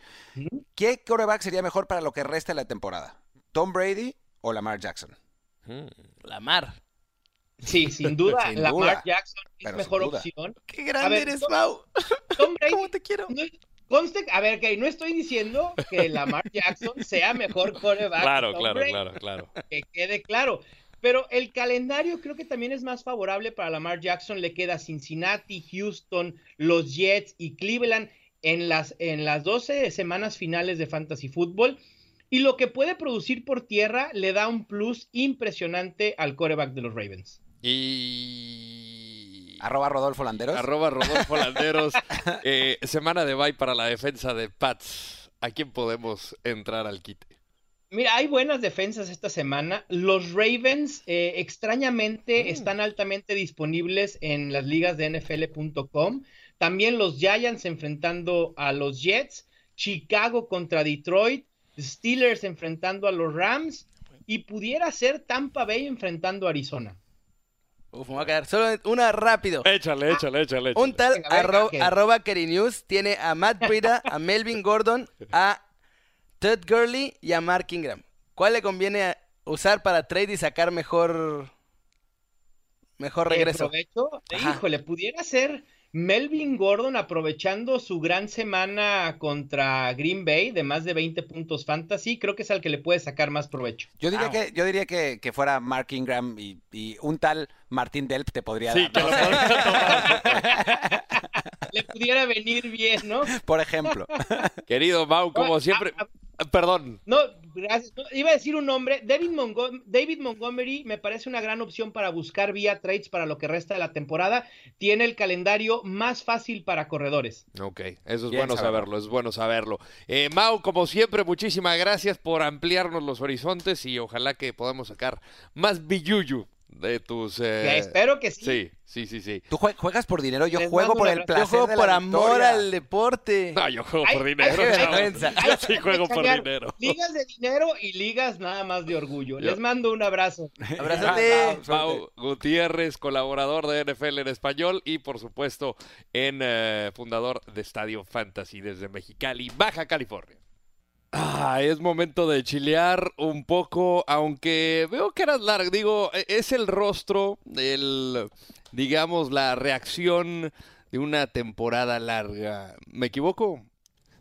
B: ¿Qué quarterback sería mejor para lo que resta de la temporada? ¿Tom Brady o Lamar Jackson?
A: Mm.
C: La mar.
F: Sí, sin duda,
B: Sin
F: Lamar
B: duda,
F: Jackson es
B: pero sin
F: mejor
B: duda.
F: opción.
C: Qué grande
F: ver,
C: eres,
F: Tom-
C: Mau.
F: Tom Brady,
C: ¿Cómo te quiero?
F: no, conste, a ver, que no estoy diciendo que Lamar Jackson sea mejor quarterback. que
A: Claro,
F: Tom
A: claro,
F: Brady.
A: claro, claro.
F: que quede claro. Pero el calendario creo que también es más favorable para Lamar Jackson. Le queda Cincinnati, Houston, los Jets y Cleveland en las, en las 12 semanas finales de Fantasy Football. Y lo que puede producir por tierra le da un plus impresionante al coreback de los Ravens.
A: Y...
B: Arroba Rodolfo Landeros.
A: Arroba Rodolfo Landeros. Eh, semana de bye para la defensa de Pats. ¿A quién podemos entrar al quite?
F: Mira, hay buenas defensas esta semana. Los Ravens, eh, extrañamente,
A: Mm.
F: están altamente disponibles en las ligas de NFL.com. También los Giants enfrentando a los Jets, Chicago contra Detroit, Steelers enfrentando a los Rams y pudiera ser Tampa Bay enfrentando a Arizona.
C: Uf, me voy a quedar. Solo una rápido.
A: Échale, échale, échale. échale.
C: Un tal
F: Venga, venga,
C: arro- arroba Kerry News tiene a Matt Breida, a Melvin Gordon, a Ted Gurley y a Mark Ingram. ¿Cuál le conviene usar para trade y sacar mejor mejor regreso?
F: provecho. Híjole, pudiera ser Melvin Gordon aprovechando su gran semana contra Green Bay de más de 20 puntos fantasy. Creo que es al que le puede sacar más provecho.
B: Yo diría
C: Ah.
B: que, yo diría que, que fuera Mark Ingram y, y un tal Martín Delp te podría
A: Sí,
B: dar.
A: que
B: ¿no?
A: lo
F: Le pudiera venir bien, ¿no?
B: Por ejemplo.
A: Querido Mau, como siempre. Perdón.
F: No, gracias. No, iba a decir un nombre. David, Mongo- David Montgomery me parece una gran opción para buscar vía trades para lo que resta de la temporada. Tiene el calendario más fácil para corredores.
A: Ok, eso es
B: Bien
A: bueno
B: saberlo.
A: saberlo, es bueno saberlo. Eh, Mau, como siempre, muchísimas gracias por ampliarnos los horizontes y ojalá que podamos sacar más billuyu de tus... eh,
F: Ya espero que sí.
A: Sí, sí, sí, sí.
B: Tú jue- juegas por dinero, yo
F: Les
B: juego por el placer
C: Yo juego
B: de
C: por
B: la
C: amor
B: victoria.
C: al deporte.
A: No, yo juego por dinero.
C: vergüenza.
A: Yo sí juego por dinero.
F: Ligas de dinero y ligas nada más de orgullo.
A: Yo-
F: Les mando un abrazo.
C: Abrázate.
A: Mau Gutiérrez, colaborador de NFL en español y por supuesto en eh, fundador de Estadio Fantasy desde Mexicali, Baja California. Ah, es momento de chilear un poco, aunque veo que eras largo. Digo, e- es el rostro, el, digamos, la reacción de una temporada larga. ¿Me equivoco?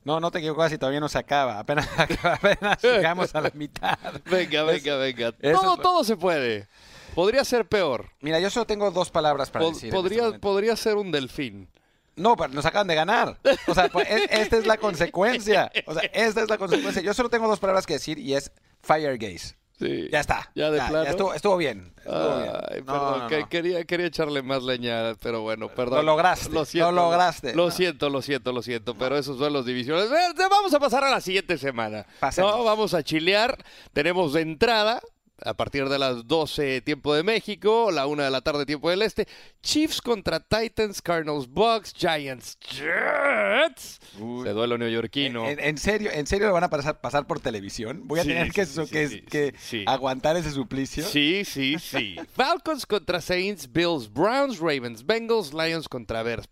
B: No, no te equivocas si todavía no se acaba. Apenas, apenas llegamos a la mitad.
A: Venga, venga, venga.
B: eso
A: Todo,
B: es-
A: todo se puede. Podría ser peor.
B: Mira, yo solo tengo dos palabras para
A: Pod-
B: decir. este
A: podría, podría ser un delfín.
B: No, pero nos acaban de ganar. O sea, pues, e- esta es la consecuencia. O sea, esta es la consecuencia. Yo solo tengo dos palabras que decir y es fire gaze.
A: Sí.
B: Ya está.
A: Ya de plano.
B: estuvo, estuvo bien. Estuvo bien.
A: Ay,
B: No,
A: perdón,
B: no,
A: que-
B: no.
A: Quería, quería echarle más leña, pero bueno, perdón.
B: Lo lograste,
A: Lo siento.
B: lo lograste.
A: Lo siento, lo siento, lo siento, pero esos son los divisiones. Vamos a pasar a la siguiente semana.
B: Pasemos.
A: No, vamos a chilear. Tenemos de entrada, a partir de las 12 tiempo de México, la 1 de la tarde tiempo del Este, Chiefs contra Titans, Cardinals, Bucks, Giants, Jets.
B: Uy.
A: Se duelo neoyorquino.
B: ¿En, en serio, ¿En serio lo van a pasar, pasar por televisión? ¿Voy a
A: Sí,
B: tener que,
A: sí,
B: que,
A: sí,
B: que
A: sí.
B: aguantar ese suplicio?
A: Sí, sí, sí. Falcons contra Saints, Bills, Browns, Ravens, Bengals, Lions contra Bears.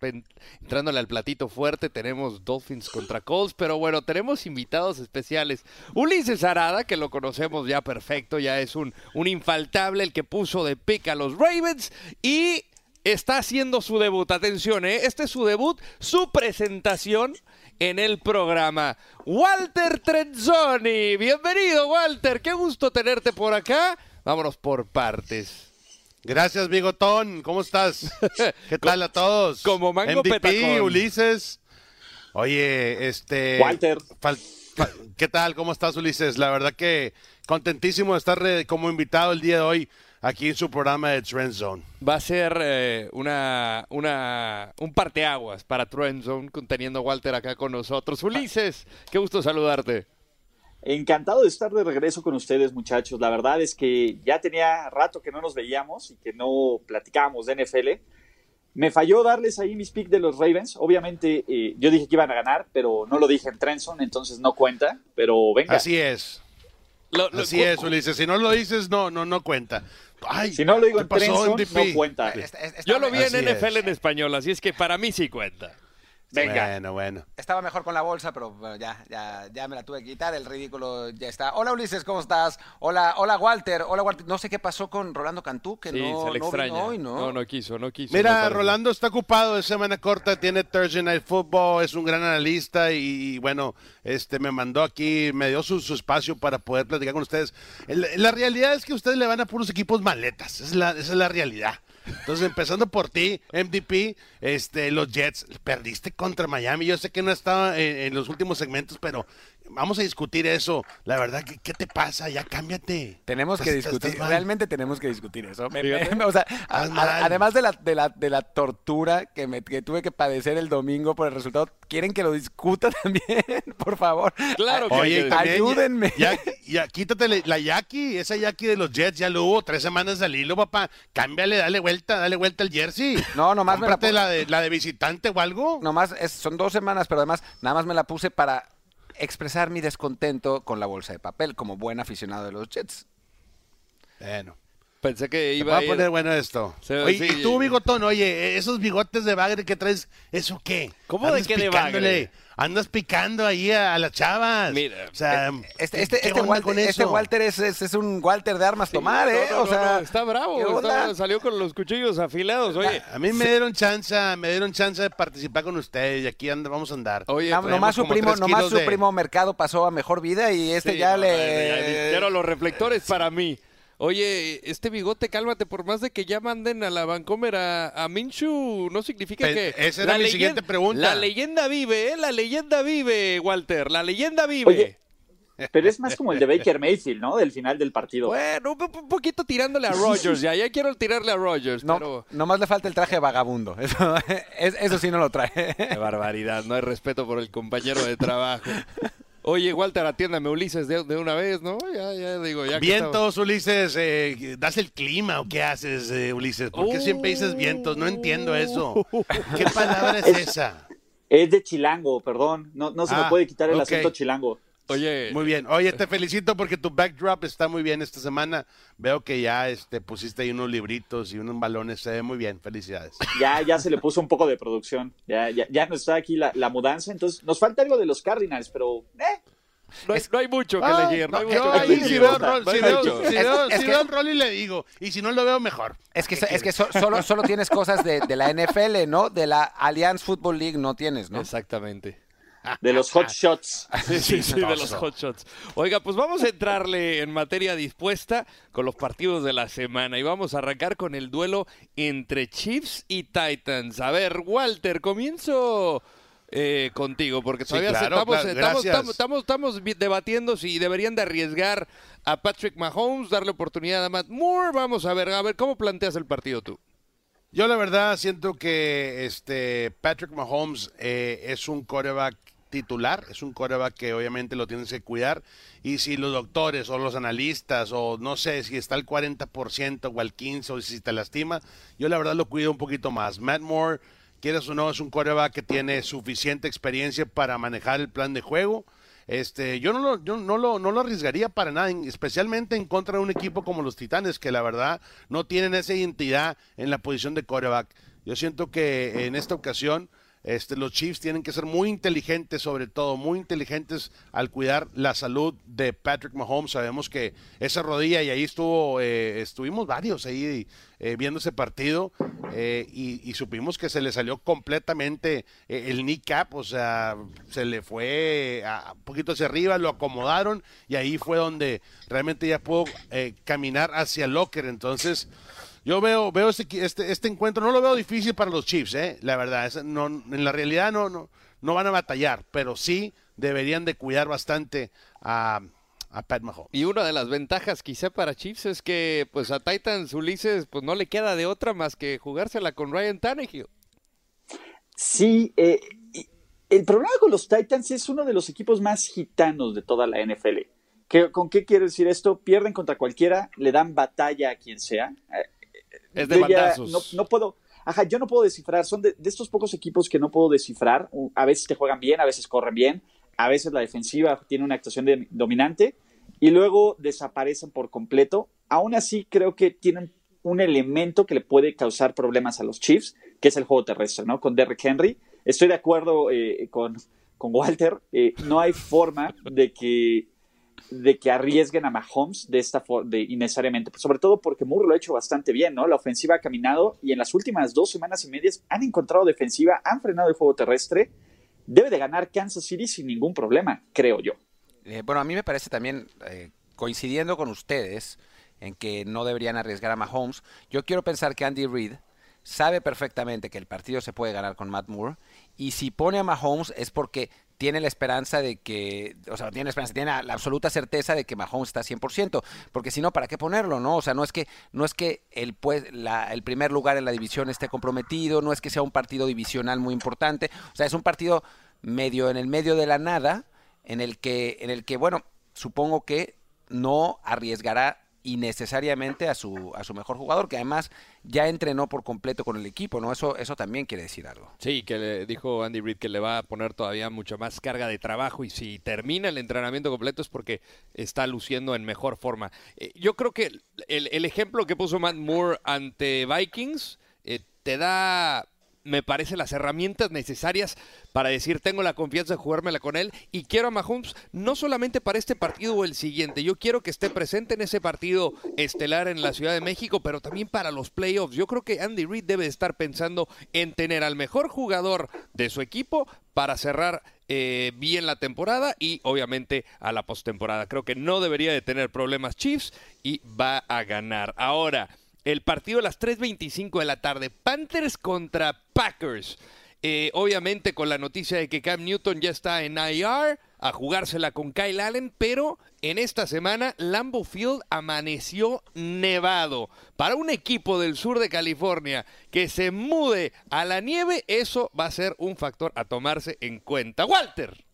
A: Entrándole al platito fuerte, tenemos Dolphins contra Colts, pero bueno, tenemos invitados especiales. Ulises Arada, que lo conocemos ya perfecto, ya es un, un infaltable, el que puso de pick a los Ravens y está haciendo su debut. Atención, ¿eh? este es su debut, su presentación en el programa. Walter Trenzoni, bienvenido Walter, qué gusto tenerte por acá. Vámonos por partes.
G: Gracias, Bigotón. ¿Cómo estás? ¿Qué tal a todos?
A: como mango
G: MVP,
A: petacón.
G: Ulises. Oye, este...
E: Walter.
G: ¿Qué tal? ¿Cómo estás, Ulises? La verdad que contentísimo de estar eh, como invitado el día de hoy aquí en su programa de Trend Zone.
A: Va a ser eh, una, una, un parteaguas para Trend Zone, teniendo a Walter acá con nosotros. Ulises, qué gusto saludarte.
H: Encantado de estar de regreso con ustedes, muchachos. La verdad es que ya tenía rato que no nos veíamos y que no platicábamos de NFL. Me falló darles ahí mis pick de los Ravens. Obviamente, eh, yo dije que iban a ganar, pero no lo dije en Trenson, entonces no cuenta. Pero venga,
G: Así es.
A: Lo- lo-
G: Así es, Ulises. Si no lo dices, no, no, no cuenta. Ay,
H: si no lo digo
G: ¿qué
H: en
G: pasó, MVP?
H: no cuenta.
B: Est- est-
A: Yo lo vi
G: Así
A: en NFL
G: es.
A: en español, así es que para mí sí cuenta.
H: Venga.
G: Bueno, bueno.
B: Estaba mejor con la bolsa, pero bueno, ya, ya, ya me la tuve que quitar. El ridículo ya está. Hola Ulises, ¿cómo estás? Hola, hola Walter. Hola Walter. No sé qué pasó con Rolando Cantú, que
A: Sí,
B: no,
A: se le
B: no
A: extraña.
B: vino hoy, ¿no?
A: no, no quiso, no quiso.
G: Mira. Rolando está ocupado de semana corta, tiene Thursday Night Football, es un gran analista y, bueno, este me mandó aquí, me dio su, su espacio para poder platicar con ustedes. El- la realidad es que ustedes le van a puros equipos maletas, es la, esa es la realidad. Entonces, empezando por ti, MVP, este, los Jets, perdiste contra Miami. Yo sé que no estaba en, en los últimos segmentos, pero vamos a discutir eso. La verdad, ¿qué, qué te pasa? Ya cámbiate.
B: Tenemos que
G: Estás-
B: discutir,
G: estás
B: realmente tenemos que discutir eso. Me-
A: Fíjate.
B: me- o sea, a-
G: Estás mal.
B: a- además de la, de, la, de la tortura que, me, que tuve que padecer el domingo por el resultado, ¿quieren que lo discuta también? por favor.
A: Claro que
G: Oye, también,
B: ayúdenme.
G: Ya, ya, quítate la- Jackie, esa Jackie de los Jets, ya lo hubo tres semanas al hilo, papá. Cámbiale, dale vuelta, dale vuelta al jersey.
B: No, nomás me la
G: Cómprate la de, la de visitante o algo.
B: Nomás es- son dos semanas, pero además nada más me la puse para expresar mi descontento con la bolsa de papel como buen aficionado de los Jets.
G: Bueno,
A: Pensé que iba
G: va
A: a
G: a
A: ir...
G: poner bueno esto.
A: Sí,
G: Oye,
A: sí.
G: y tú, bigotón, oye, esos bigotes de bagre que traes, ¿eso qué?
A: ¿Cómo de qué de bagre?
G: Andas picando ahí a, a las chavas.
A: Mira,
G: o sea,
B: Este,
G: ¿qué-
B: este,
G: qué
B: este
G: onda
B: Walter,
G: con
B: este? Walter es, es, es un Walter de armas
A: Sí,
B: tomar,
A: no,
B: ¿eh?
A: no,
B: o sea,
A: no, está bravo, salió con los cuchillos afilados, oye.
G: A mí me dieron chance, me dieron chance de participar con ustedes y aquí anda, vamos a andar.
A: Oye,
B: nomás su primo, nomás su
G: de-
B: primo mercado pasó a mejor vida y este
A: Sí,
B: ya
A: no, ya- ya
B: le.
A: Quiero los reflectores para mí. Oye, este bigote, cálmate, por más de que ya manden a la Vancomer a, a Minshew, no significa
G: Pe-
A: que...
G: esa era mi siguiente pregunta.
A: La leyenda vive, ¿eh? La leyenda vive, Walter, la leyenda vive.
H: Oye, pero es más como el de Baker Mayfield, ¿no? Del final del partido.
A: Bueno, un, po- un poquito tirándole a Rogers, ya, ya quiero tirarle a Rogers,
B: No,
A: pero...
B: nomás le falta el traje de vagabundo. Eso, es- eso sí no lo trae.
A: Qué barbaridad, no hay respeto por el compañero de trabajo. Oye, Walter, atiéndame, Ulises, de, de una vez, ¿no? Ya, ya digo, ya que
G: Vientos, Ulises, eh, ¿das el clima o qué haces, eh, Ulises? ¿Por qué siempre dices vientos? No entiendo eso. ¿Qué palabra es esa?
H: Es de chilango, perdón. No, no se
G: Ah,
H: me puede quitar el acento chilango.
A: Oye,
G: Muy bien. Oye, te felicito porque tu backdrop está muy bien esta semana. Veo que ya este, pusiste ahí unos libritos y unos balones. Se ve muy bien. Felicidades.
H: Ya, ya se le puso un poco de producción. Ya, ya, ya no está aquí la, la mudanza. Entonces, nos falta algo de los Cardinals, pero eh,
A: No hay,
B: Es-
A: no hay mucho que
G: Ah,
A: elegir. No hay
G: no,
A: mucho
G: yo
A: que
G: si veo, el rol y le digo, y si no lo veo mejor.
B: Es que, es que so- solo, solo tienes cosas de, de la NFL, ¿no? De la Allianz Football League no tienes, ¿no?
A: Exactamente.
H: De los hot shots.
A: Sí, sí, sí, de los hot shots. Oiga, pues vamos a entrarle en materia dispuesta con los partidos de la semana y vamos a arrancar con el duelo entre Chiefs y Titans. A ver, Walter, comienzo eh, contigo porque todavía
G: claro,
A: estamos,
G: claro,
A: estamos,
G: gracias.
A: estamos, estamos, estamos vi- debatiendo si deberían de arriesgar a Patrick Mahomes, darle oportunidad a Matt Moore. Vamos a ver, a ver, ¿cómo planteas el partido tú?
G: Yo la verdad siento que este Patrick Mahomes eh, es un coreback titular, es un coreback que obviamente lo tienes que cuidar y si los doctores o los analistas o no sé si está al 40% o al 15% o si te lastima, yo la verdad lo cuido un poquito más. Matt Moore, quieras o no, es un coreback que tiene suficiente experiencia para manejar el plan de juego. Este, yo no lo, yo no lo, no lo arriesgaría para nada, en- especialmente en contra de un equipo como los Titanes, que la verdad no tienen esa identidad en la posición de quarterback. Yo siento que en esta ocasión este, los Chiefs tienen que ser muy inteligentes, sobre todo, muy inteligentes al cuidar la salud de Patrick Mahomes. Sabemos que esa rodilla, y ahí estuvo, eh, estuvimos varios ahí eh, viendo ese partido, eh, y, supimos que se le salió completamente eh, el kneecap, o sea, se le fue a- un poquito hacia arriba, lo acomodaron, y ahí fue donde realmente ya pudo eh, caminar hacia el locker. Entonces, yo veo, veo este, este, este encuentro, no lo veo difícil para los Chiefs, ¿eh? la verdad. es- no, en la realidad no, no, no van a batallar, pero sí deberían de cuidar bastante a, a Pat Mahomes.
A: Y una de las ventajas quizá para Chiefs es que pues a Titans Ulises pues no le queda de otra más que jugársela con Ryan Tannehill.
H: Sí, eh, el problema con los Titans es uno de los equipos más gitanos de toda la NFL. ¿Qué- ¿Con qué quiero decir esto? Pierden contra cualquiera, le dan batalla a quien sea.
A: Es de bandazos.
H: no, no puedo, ajá, yo no puedo descifrar, son de, de estos pocos equipos que no puedo descifrar. A veces te juegan bien, a veces corren bien, a veces la defensiva tiene una actuación de- dominante y luego desaparecen por completo. Aún así, creo que tienen un elemento que le puede causar problemas a los Chiefs, que es el juego terrestre, ¿no? Con Derrick Henry. Estoy de acuerdo eh, con, con Walter, eh, no hay forma de que de que arriesguen a Mahomes de esta forma, innecesariamente, sobre todo porque Moore lo ha hecho bastante bien, ¿no? La ofensiva ha caminado y en las últimas dos semanas y medias han encontrado defensiva, han frenado el juego terrestre. Debe de ganar Kansas City sin ningún problema, creo yo.
B: Eh, bueno, a mí me parece también, eh, coincidiendo con ustedes, en que no deberían arriesgar a Mahomes, yo quiero pensar que Andy Reid sabe perfectamente que el partido se puede ganar con Matt Moore, y si pone a Mahomes es porque tiene la esperanza de que, o sea, tiene la esperanza, tiene la, absoluta certeza de que Mahomes está 100%, porque si no, ¿para qué ponerlo, no? O sea, no es que, no es que el, pues, el primer lugar en la división esté comprometido, no es que sea un partido divisional muy importante, o sea, es un partido medio en el medio de la nada, en el que, en el que, bueno, supongo que no arriesgará innecesariamente a su, a su mejor jugador, que además ya entrenó por completo con el equipo, ¿no? Eso, eso también quiere decir algo.
A: Sí, que le dijo Andy Reid que le va a poner todavía mucha más carga de trabajo y si termina el entrenamiento completo es porque está luciendo en mejor forma. Eh, yo creo que el, el ejemplo que puso Matt Moore ante Vikings eh, te da, me parece, las herramientas necesarias para decir tengo la confianza de jugármela con él y quiero a Mahomes no solamente para este partido o el siguiente, yo quiero que esté presente en ese partido estelar en la Ciudad de México, pero también para los playoffs. Yo creo que Andy Reid debe estar pensando en tener al mejor jugador de su equipo para cerrar eh, bien la temporada y obviamente a la postemporada. Creo que no debería de tener problemas Chiefs y va a ganar. Ahora, el partido a las 3.25 de la tarde, Panthers contra Packers. Eh, obviamente con la noticia de que Cam Newton ya está en IR a jugársela con Kyle Allen, pero en esta semana Lambeau Field amaneció nevado. Para un equipo del sur de California que se mude a la nieve, eso va a ser un factor a tomarse en cuenta. Walter.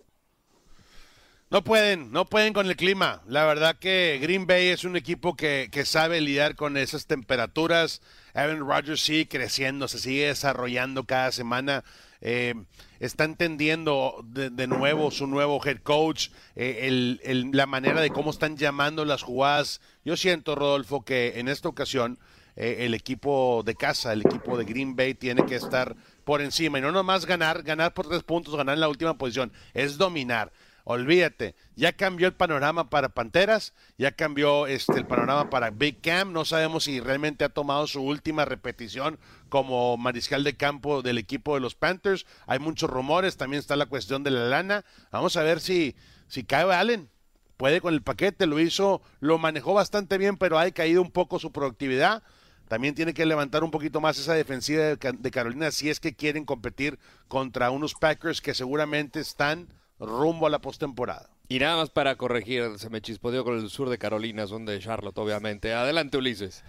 G: No pueden, no pueden con el clima. La verdad que Green Bay es un equipo que, que sabe lidiar con esas temperaturas. Aaron Rodgers sigue creciendo, se sigue desarrollando cada semana. Eh, está entendiendo de, de nuevo su nuevo head coach, eh, el- la manera de cómo están llamando las jugadas. Yo siento, Rodolfo, que en esta ocasión eh, el equipo de casa, el equipo de Green Bay, tiene que estar por encima y no nomás ganar, ganar por tres puntos, ganar en la última posición, es dominar. Olvídate, ya cambió el panorama para Panteras, ya cambió este el panorama para Big Cam, no sabemos si realmente ha tomado su última repetición como mariscal de campo del equipo de los Panthers, hay muchos rumores, también está la cuestión de la lana, vamos a ver si, si cae Allen, puede con el paquete, lo hizo, lo manejó bastante bien, pero ha caído un poco su productividad, también tiene que levantar un poquito más esa defensiva de Carolina si es que quieren competir contra unos Packers que seguramente están rumbo a la postemporada.
A: Y nada más para corregir, se me chispoteó con el sur de Carolina, son de Charlotte, obviamente. Adelante, Ulises.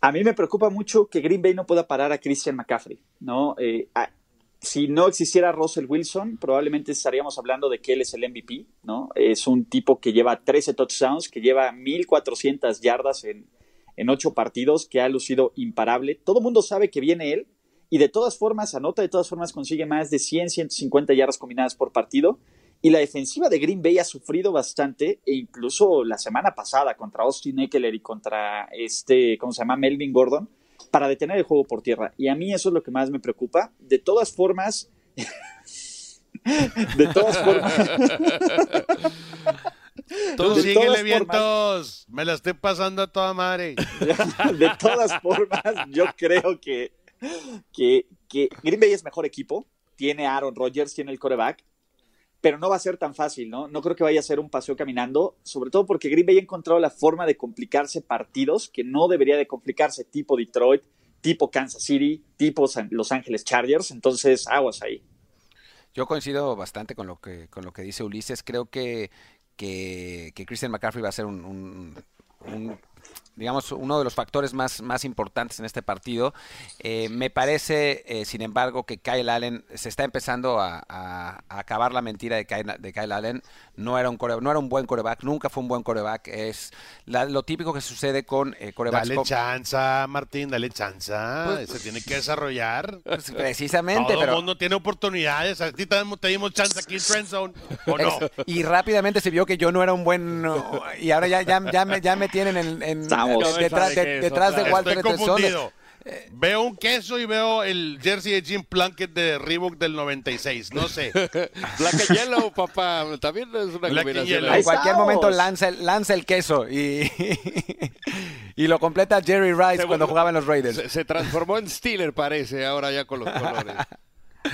H: A mí me preocupa mucho que Green Bay no pueda parar a Christian McCaffrey, ¿no? Eh, si no existiera Russell Wilson, probablemente estaríamos hablando de que él es el MVP, ¿no? Es un tipo que lleva 13 touchdowns, que lleva 1400 yardas en, en 8 partidos, que ha lucido imparable. Todo el mundo sabe que viene él, y de todas formas anota, de todas formas consigue más de 100, 150 yardas combinadas por partido. Y la defensiva de Green Bay ha sufrido bastante, e incluso la semana pasada contra Austin Eckler y contra este, ¿cómo se llama? Melvin Gordon, para detener el juego por tierra. Y a mí eso es lo que más me preocupa. De todas formas, de todas formas.
G: Tú síguele vientos, me la estoy pasando a toda madre.
H: de todas formas, yo creo que que, Green Bay es mejor equipo, tiene Aaron Rodgers, tiene el coreback, pero no va a ser tan fácil, ¿no? No creo que vaya a ser un paseo caminando, sobre todo porque Green Bay ha encontrado la forma de complicarse partidos que no debería de complicarse, tipo Detroit, tipo Kansas City, tipo Los Ángeles Chargers, entonces aguas ahí.
B: Yo coincido bastante con lo que, con lo que dice Ulises, creo que, que, Christian McCaffrey va a ser un digamos, uno de los factores más, más importantes en este partido. Eh, me parece, eh, sin embargo, que Kyle Allen se está empezando a, acabar la mentira de Kyle, de Kyle Allen. No era, un no era un buen coreback, nunca fue un buen coreback. Es lo típico que sucede con eh, corebacks.
G: Dale chanza, Martín, dale chanza. Pues, se tiene que desarrollar.
B: Pues, precisamente.
G: Todo el mundo tiene oportunidades. A ti te, dimos chance aquí en Friendzone, ¿o no?
B: y rápidamente se vio que yo no era un buen... Y ahora ya, ya, ya, me, ya me tienen en detrás, de, Walter
G: Estoy confundido. Veo un queso y veo el jersey de Jim Plunkett de Reebok del 96, no sé.
A: Black and Yellow, papá, también es una combinación.
B: En cualquier momento lanza, lanza el queso y, y lo completa Jerry Rice cuando jugaba en los Raiders.
A: Se, transformó en Steeler, parece, ahora ya con los colores.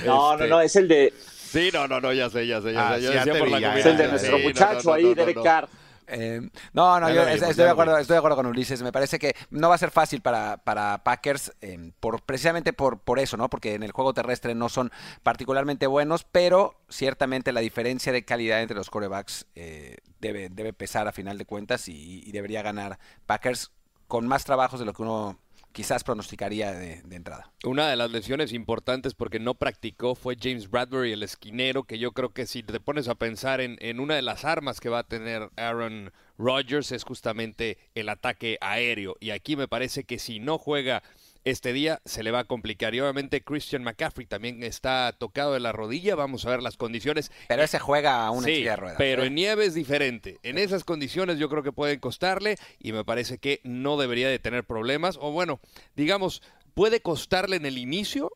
H: No, no, no, es el de...
A: Sí, no, no, no, ya sé, ya sé, ya sé.
H: Ah, por la es el de nuestro muchacho ahí, Derek Carr.
B: Eh, no, no, yo estoy, de acuerdo, estoy de acuerdo con Ulises. Me parece que no va a ser fácil para, para Packers, eh, por, precisamente por, por eso, ¿no? Porque en el juego terrestre no son particularmente buenos, pero ciertamente la diferencia de calidad entre los corebacks eh, debe, debe pesar a final de cuentas y debería ganar Packers con más trabajos de lo que uno quizás pronosticaría de, entrada.
A: Una de las lesiones importantes porque no practicó fue James Bradbury, el esquinero, que yo creo que si te pones a pensar en, en una de las armas que va a tener Aaron Rodgers es justamente el ataque aéreo. Y aquí me parece que si no juega este día se le va a complicar. Y obviamente Christian McCaffrey también está tocado de la rodilla. Vamos a ver las condiciones.
B: Pero ese juega a una
A: sí,
B: de ruedas.
A: Pero ¿eh? en nieve es diferente. En esas condiciones yo creo que pueden costarle y me parece que no debería de tener problemas. O bueno, digamos, puede costarle en el inicio,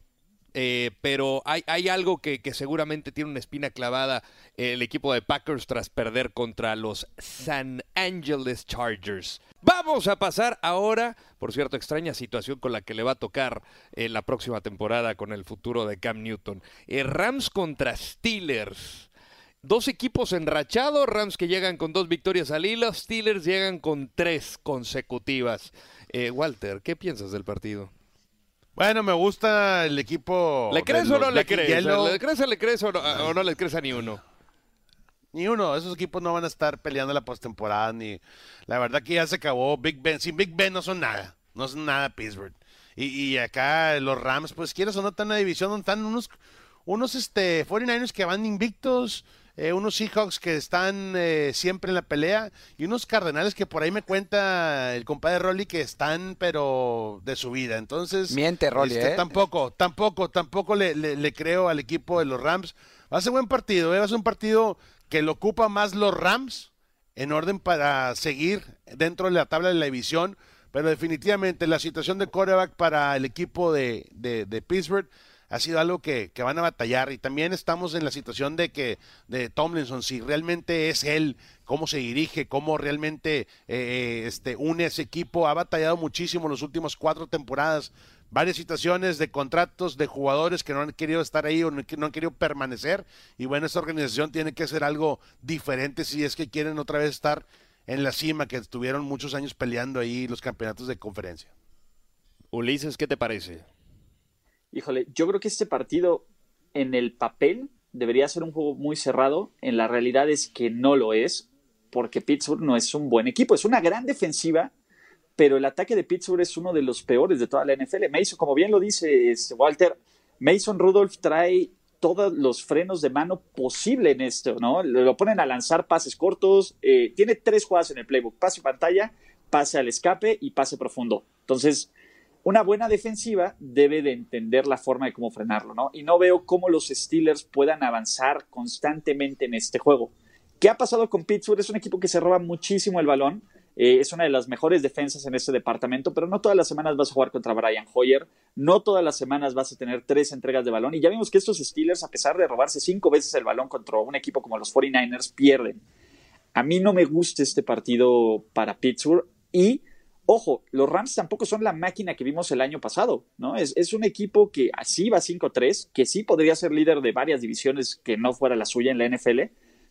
A: eh, pero hay, algo que, seguramente tiene una espina clavada el equipo de Packers tras perder contra los San Angeles Chargers. Vamos a pasar ahora, por cierto, extraña situación con la que le va a tocar en la próxima temporada con el futuro de Cam Newton. Eh, Rams contra Steelers. Dos equipos enrachados, Rams que llegan con dos victorias al hilo, Steelers llegan con tres consecutivas. Eh, Walter, ¿qué piensas del partido?
G: Bueno, me gusta el equipo.
A: ¿Le crees o no le crees? ¿Le crees o le crees o no, le crees a ni uno?
G: Ni uno. Esos equipos no van a estar peleando la postemporada. Ni... La verdad que ya se acabó. Big Ben. Sin Big Ben no son nada. No son nada Pittsburgh. Y, acá los Rams, pues quieres o no, están en una división donde están unos, unos este, 49ers que van invictos. Eh, unos Seahawks que están eh, siempre en la pelea y unos Cardenales que por ahí me cuenta el compadre Rolly que están pero de su vida. Entonces,
B: miente Rolly, este,
G: ¿eh? Tampoco, tampoco, tampoco le, le, creo al equipo de los Rams. Va a ser buen partido, va a ser un partido que lo ocupa más los Rams en orden para seguir dentro de la tabla de la división, pero definitivamente la situación de quarterback para el equipo de, de, de Pittsburgh ha sido algo que, que van a batallar y también estamos en la situación de que de Tomlinson, si realmente es él, cómo se dirige, cómo realmente eh, este, une ese equipo, ha batallado muchísimo en las últimas cuatro temporadas varias situaciones de contratos de jugadores que no han querido estar ahí o no, no han querido permanecer. Y bueno, esta organización tiene que hacer algo diferente si es que quieren otra vez estar en la cima, que estuvieron muchos años peleando ahí los campeonatos de conferencia.
A: Ulises, ¿qué te parece?
H: Híjole, yo creo que este partido en el papel debería ser un juego muy cerrado. En la realidad es que no lo es, porque Pittsburgh no es un buen equipo. Es una gran defensiva, pero el ataque de Pittsburgh es uno de los peores de toda la NFL. Mason, como bien lo dice este, Walter, Mason Rudolph trae todos los frenos de mano posible en esto, ¿no? Lo ponen a lanzar pases cortos, eh, tiene tres jugadas en el playbook, pase pantalla, pase al escape y pase profundo. Entonces, una buena defensiva debe de entender la forma de cómo frenarlo, ¿no? Y no veo cómo los Steelers puedan avanzar constantemente en este juego. ¿Qué ha pasado con Pittsburgh? Es un equipo que se roba muchísimo el balón, eh, es una de las mejores defensas en este departamento, pero no todas las semanas vas a jugar contra Brian Hoyer, no todas las semanas vas a tener tres entregas de balón. Y ya vimos que estos Steelers, a pesar de robarse cinco veces el balón contra un equipo como los 49ers, pierden. A mí no me gusta este partido para Pittsburgh y, ojo, los Rams tampoco son la máquina que vimos el año pasado, ¿no? Es, es un equipo que así va 5-3, que sí podría ser líder de varias divisiones que no fuera la suya en la NFL,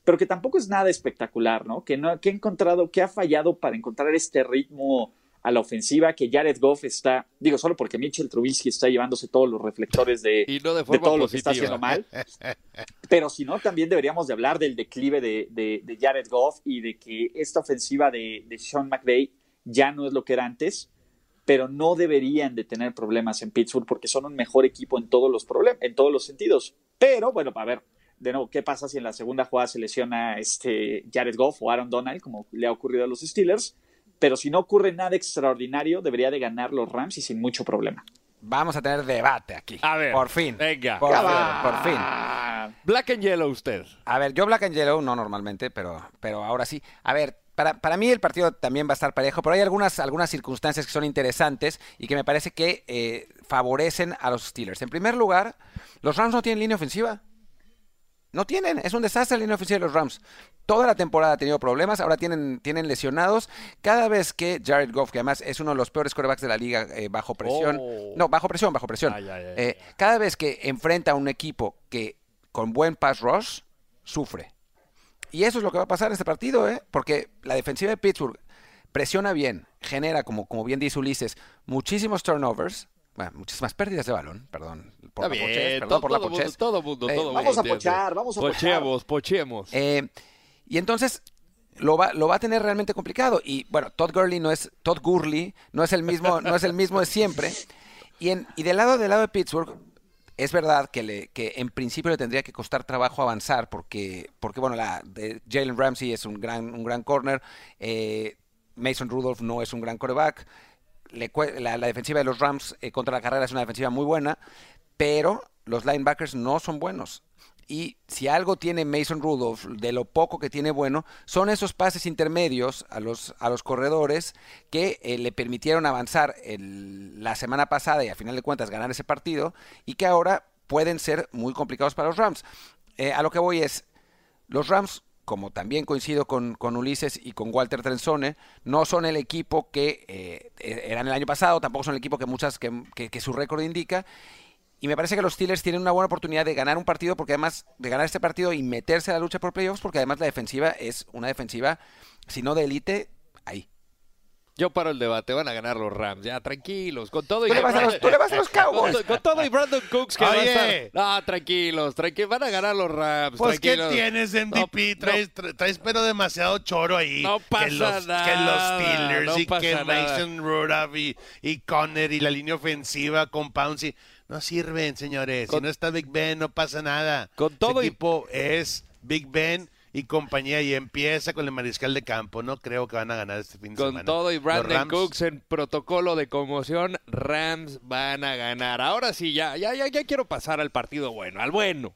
H: pero que tampoco es nada espectacular, ¿no? Que, no, que ha encontrado, que ha fallado para encontrar este ritmo a la ofensiva, que Jared Goff está, digo, solo porque Mitchell Trubisky está llevándose todos los reflectores de,
A: Y no de
H: de todo lo que está haciendo mal. Pero si no, también deberíamos de hablar del declive de, de- de Jared Goff y de que esta ofensiva de, de Sean McVay ya no es lo que era antes, pero no deberían de tener problemas en Pittsburgh porque son un mejor equipo en todos los problemas, en todos los sentidos. Pero bueno, a ver, de nuevo, ¿qué pasa si en la segunda jugada se lesiona este Jared Goff o Aaron Donald, como le ha ocurrido a los Steelers? Pero si no ocurre nada extraordinario, debería de ganar los Rams y sin mucho problema.
B: Vamos a tener debate aquí.
A: A ver,
B: Por fin.
A: venga.
B: Por, por fin.
A: Black and Yellow usted.
B: A ver, yo Black and Yellow no normalmente, pero, pero ahora sí. A ver, para, para mí el partido también va a estar parejo, pero hay algunas, algunas circunstancias que son interesantes y que me parece que eh, favorecen a los Steelers. En primer lugar, los Rams no tienen línea ofensiva. No tienen, es un desastre la línea ofensiva de los Rams. Toda la temporada ha tenido problemas, ahora tienen, tienen lesionados. Cada vez que Jared Goff, que además es uno de los peores quarterbacks de la liga eh, bajo presión,
A: Oh.
B: no, bajo presión, bajo presión.
A: Ay, ay, ay,
B: Eh, cada vez que enfrenta a un equipo que con buen pass rush, sufre. Y eso es lo que va a pasar en este partido, ¿eh? Porque la defensiva de Pittsburgh presiona bien, genera, como, como bien dice Ulises, muchísimos turnovers, bueno, muchísimas pérdidas de balón, perdón. Por
A: Está
B: la pochez,
A: bien,
B: perdón
A: todo,
B: por la
A: todo mundo,
B: pochez.
A: todo mundo,
B: Eh,
A: todo mundo
H: vamos a pochar, vamos a pochar.
A: Pocheemos, pochemos.
B: Eh, y entonces lo va, lo va a tener realmente complicado. Y bueno, Todd Gurley no es Todd Gurley, no es el mismo, no es el mismo de siempre. Y, en, y del lado del lado de Pittsburgh, es verdad que, le, que en principio le tendría que costar trabajo avanzar porque, porque bueno, la de Jalen Ramsey es un gran, un gran corner, eh, Mason Rudolph no es un gran coreback, le la, la defensiva de los Rams eh, contra la carrera es una defensiva muy buena, pero los linebackers no son buenos. Y si algo tiene Mason Rudolph, de lo poco que tiene bueno, son esos pases intermedios a los, a los corredores que eh, le permitieron avanzar el- la semana pasada y a final de cuentas ganar ese partido y que ahora pueden ser muy complicados para los Rams. Eh, a lo que voy es, los Rams, como también coincido con, con Ulises y con Walter Trenzone, no son el equipo que eh, eh, eran el año pasado, tampoco son el equipo que muchas que- que su récord indica. Y me parece que los Steelers tienen una buena oportunidad de ganar un partido, porque además de ganar este partido y meterse a la lucha por playoffs, porque además la defensiva es una defensiva, si no de élite, ahí.
A: Yo paro el debate, van a ganar los Rams, ya tranquilos, con todo y
B: Tú le vas a los, tú le vas a los Cowboys.
A: con, con todo y Brandon Cooks que va a
G: Oye.
A: estar. No, tranquilos, tranquilos, van a ganar los Rams.
G: Pues, ¿qué
A: tranquilos.
G: tienes de MVP?
A: No,
G: traes, tra- traes pero demasiado choro ahí.
A: No pasa
G: que los,
A: nada,
G: Que los Steelers
A: no
G: y que. Mason Rudolph y, y Conner y la línea ofensiva con Pouncey. No sirven, señores.
A: Con-
G: si no está Big Ben, no pasa nada.
A: Con todo
G: Ese
A: y-
G: equipo es Big Ben y compañía y empieza con el mariscal de campo. No creo que van a ganar este fin de
A: Con
G: semana.
A: todo y Brandon
G: Rams-
A: Cooks en protocolo de conmoción, Rams van a ganar. Ahora sí, ya, ya, ya, ya quiero pasar al partido bueno, al bueno.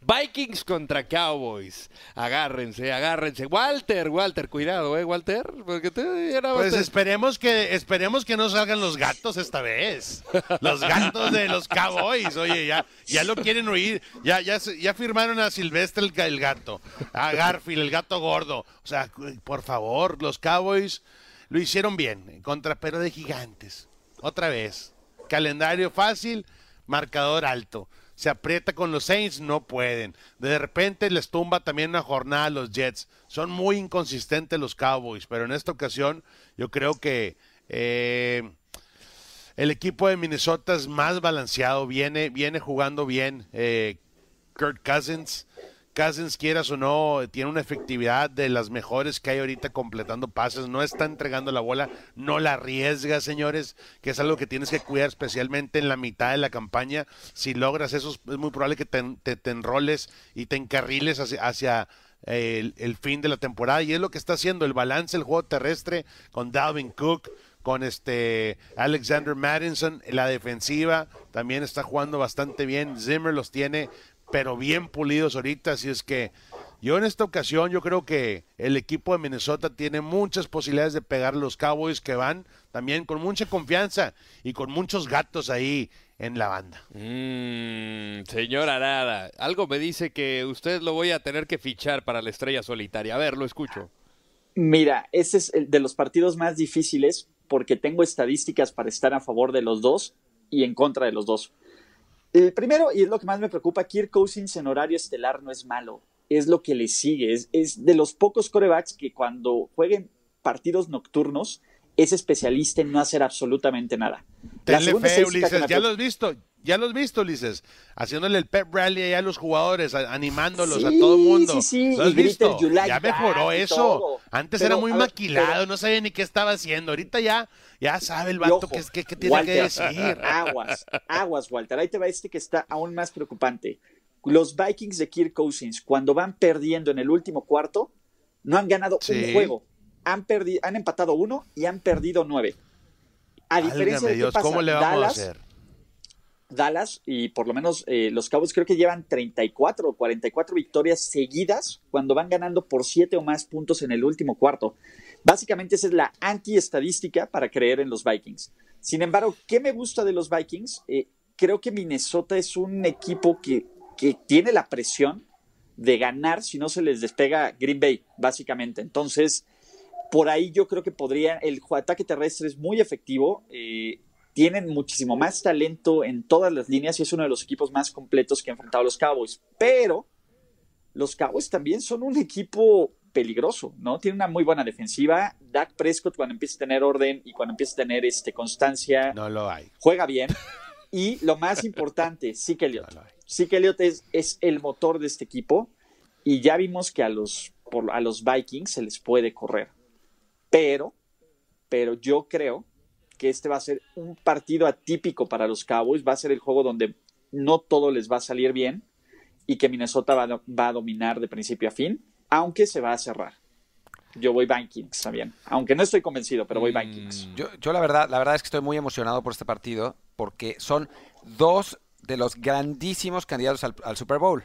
A: Vikings contra Cowboys. Agárrense, agárrense. Walter, Walter, cuidado, ¿eh, Walter? Porque te,
G: Pues esperemos que esperemos que no salgan los gatos esta vez. Los gatos de los Cowboys. Oye, ya, ya lo quieren oír. Ya, ya, ya firmaron a Silvestre el, el gato. A Garfield, el gato gordo. O sea, por favor, los Cowboys lo hicieron bien. Contra pero de gigantes. Otra vez. Calendario fácil, marcador alto. Se aprieta con los Saints, no pueden. De repente les tumba también una jornada a los Jets. Son muy inconsistentes los Cowboys, pero en esta ocasión yo creo que eh, el equipo de Minnesota es más balanceado, viene, viene jugando bien. Eh, Kurt Cousins, Cousins, quieras o no, tiene una efectividad de las mejores que hay ahorita completando pases, no está entregando la bola, no la arriesga, señores, que es algo que tienes que cuidar especialmente en la mitad de la campaña. Si logras eso, es muy probable que te, te- te enroles y te encarriles hacia, hacia, eh, el, el fin de la temporada. Y es lo que está haciendo el balance, el juego terrestre con Dalvin Cook, con este Alexander Madison, la defensiva también está jugando bastante bien. Zimmer los tiene, pero bien pulidos ahorita. Así es que yo en esta ocasión, yo creo que el equipo de Minnesota tiene muchas posibilidades de pegar a los Cowboys que van también con mucha confianza y con muchos gatos ahí en la banda.
A: Mm, señor Arada, algo me dice que usted lo voy a tener que fichar para la estrella solitaria. A ver, lo escucho.
H: Mira, este es el de los partidos más difíciles porque tengo estadísticas para estar a favor de los dos y en contra de los dos. El primero, y es lo que más me preocupa, Kirk Cousins en horario estelar no es malo, es lo que le sigue. Es, es de los pocos corebacks que cuando jueguen partidos nocturnos es especialista en no hacer absolutamente nada.
G: Tenle fe,
H: que
G: Ulises, ya lo has visto, ya lo has visto, Ulises, haciéndole el pep rally allá a los jugadores, a- animándolos a todo el mundo.
H: sí, sí,
G: ¿Lo has visto?
H: "You like
G: ya mejoró
H: that" y
G: eso.
H: todo.
G: Antes
H: Pero,
G: era muy
H: ver,
G: maquilado,
H: pero-
G: no sabía ni qué estaba haciendo. Ahorita ya, ya sabe el vato qué, qué tiene
H: Walter,
G: que decir.
H: Aguas, aguas, Walter. Ahí te va este que está aún más preocupante. Los Vikings de Kirk Cousins, cuando van perdiendo en el último cuarto, no han ganado
G: Sí.
H: un juego. Han, han empatado uno y han perdido nueve. A diferencia de
G: Dios,
H: pasa,
G: ¿cómo le vamos
H: Dallas,
G: a hacer?
H: Dallas y por lo menos eh, los Cowboys creo que llevan 34 o 44 victorias seguidas cuando van ganando por 7 o más puntos en el último cuarto. Básicamente esa es la anti-estadística para creer en los Vikings. Sin embargo, ¿qué me gusta de los Vikings? Eh, creo que Minnesota es un equipo que, que tiene la presión de ganar si no se les despega Green Bay, básicamente. Entonces, por ahí yo creo que podría, el ataque terrestre es muy efectivo, eh, tienen muchísimo más talento en todas las líneas y es uno de los equipos más completos que han enfrentado los Cowboys, pero los Cowboys también son un equipo peligroso, ¿no? Tiene una muy buena defensiva, Dak Prescott cuando empieza a tener orden y cuando empieza a tener este, constancia,
G: No lo hay.
H: juega bien. Y lo más importante, Zeke Elliott.
G: No lo hay.
H: Zeke Elliott es, es el motor de este equipo y ya vimos que a los, por- a los Vikings se les puede correr. Pero, pero yo creo que este va a ser un partido atípico para los Cowboys, va a ser el juego donde no todo les va a salir bien y que Minnesota va, a do- va a dominar de principio a fin, aunque se va a cerrar. Yo voy Vikings también, aunque no estoy convencido, pero voy Vikings.
B: Yo, yo la verdad, la verdad es que estoy muy emocionado por este partido porque son dos de los grandísimos candidatos al, al Super Bowl.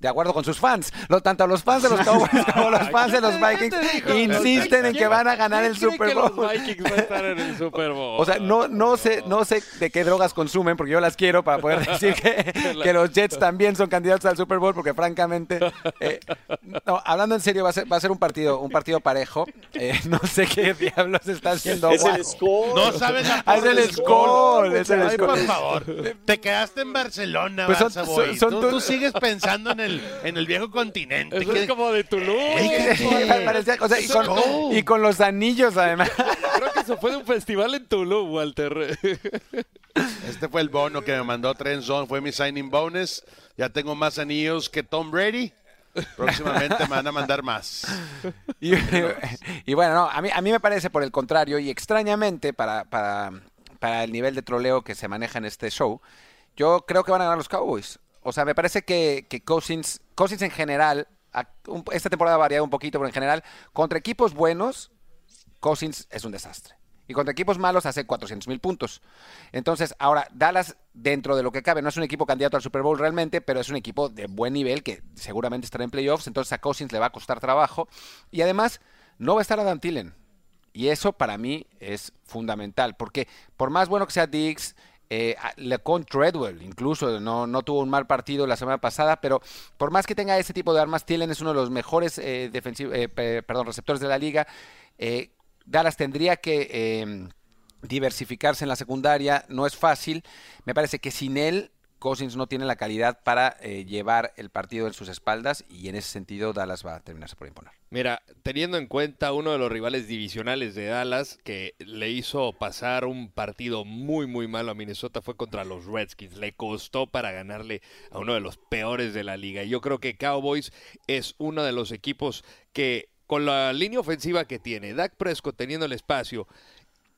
B: De acuerdo con sus fans. Lo- tanto los fans de los Cowboys como los fans de los Vikings insisten en que van a ganar el
A: ¿Quién cree
B: Super Bowl.
A: los Vikings van a estar en el Super Bowl?
B: O sea, no, no sé, no sé de qué drogas consumen, porque yo las quiero para poder decir que, que los Jets también son candidatos al Super Bowl, porque francamente, eh, no, hablando en serio, va a ser, va a ser un partido, un partido parejo. Eh, no sé qué diablos está haciendo.
H: Es el score.
G: No sabes a
B: Ah, es el Skol, es el
G: Ay,
B: Skol.
G: por favor. Te quedaste en Barcelona,
B: Pues son- son- son
G: tú, tú sigues pensando en el, en el viejo continente.
A: Eso
G: ¿Qué-
A: es como de Tulum.
G: Ey,
B: Sí, parecía- o sea, y, con, y con los anillos, además.
A: Creo que eso fue de un festival en Tulum, Walter.
G: Este fue el bono que me mandó Trenzon, fue mi signing bonus. Ya tengo más anillos que Tom Brady. Próximamente me van a mandar más.
B: Y, y bueno, no, a mí, a mí me parece por el contrario, y extrañamente para, para, para el nivel de troleo que se maneja en este show, yo creo que van a ganar los Cowboys. O sea, me parece que, que Cousins, Cousins en general, esta temporada ha variado un poquito, pero en general, contra equipos buenos, Cousins es un desastre. y contra equipos malos hace 400 mil puntos. Entonces, ahora, Dallas, dentro de lo que cabe, no es un equipo candidato al Super Bowl realmente, pero es un equipo de buen nivel que seguramente estará en playoffs, entonces a Cousins le va a costar trabajo. Y además, no va a estar Adam Thielen. Y eso para mí es fundamental, porque por más bueno que sea Diggs, eh, Lecon Treadwell incluso no, no, tuvo un mal partido la semana pasada, pero por más que tenga ese tipo de armas, Thielen es uno de los mejores eh, eh perdón, receptores de la liga. Eh, Dallas tendría que em, diversificarse en la secundaria, no es fácil. Me parece que sin él Cousins no tiene la calidad para eh, llevar el partido en sus espaldas y en ese sentido Dallas va a terminarse por imponer.
A: Mira, teniendo en cuenta uno de los rivales divisionales de Dallas que le hizo pasar un partido muy muy malo a Minnesota fue contra los Redskins. Le costó para ganarle a uno de los peores de la liga. Yo creo que Cowboys es uno de los equipos que con la línea ofensiva que tiene, Dak Prescott teniendo el espacio,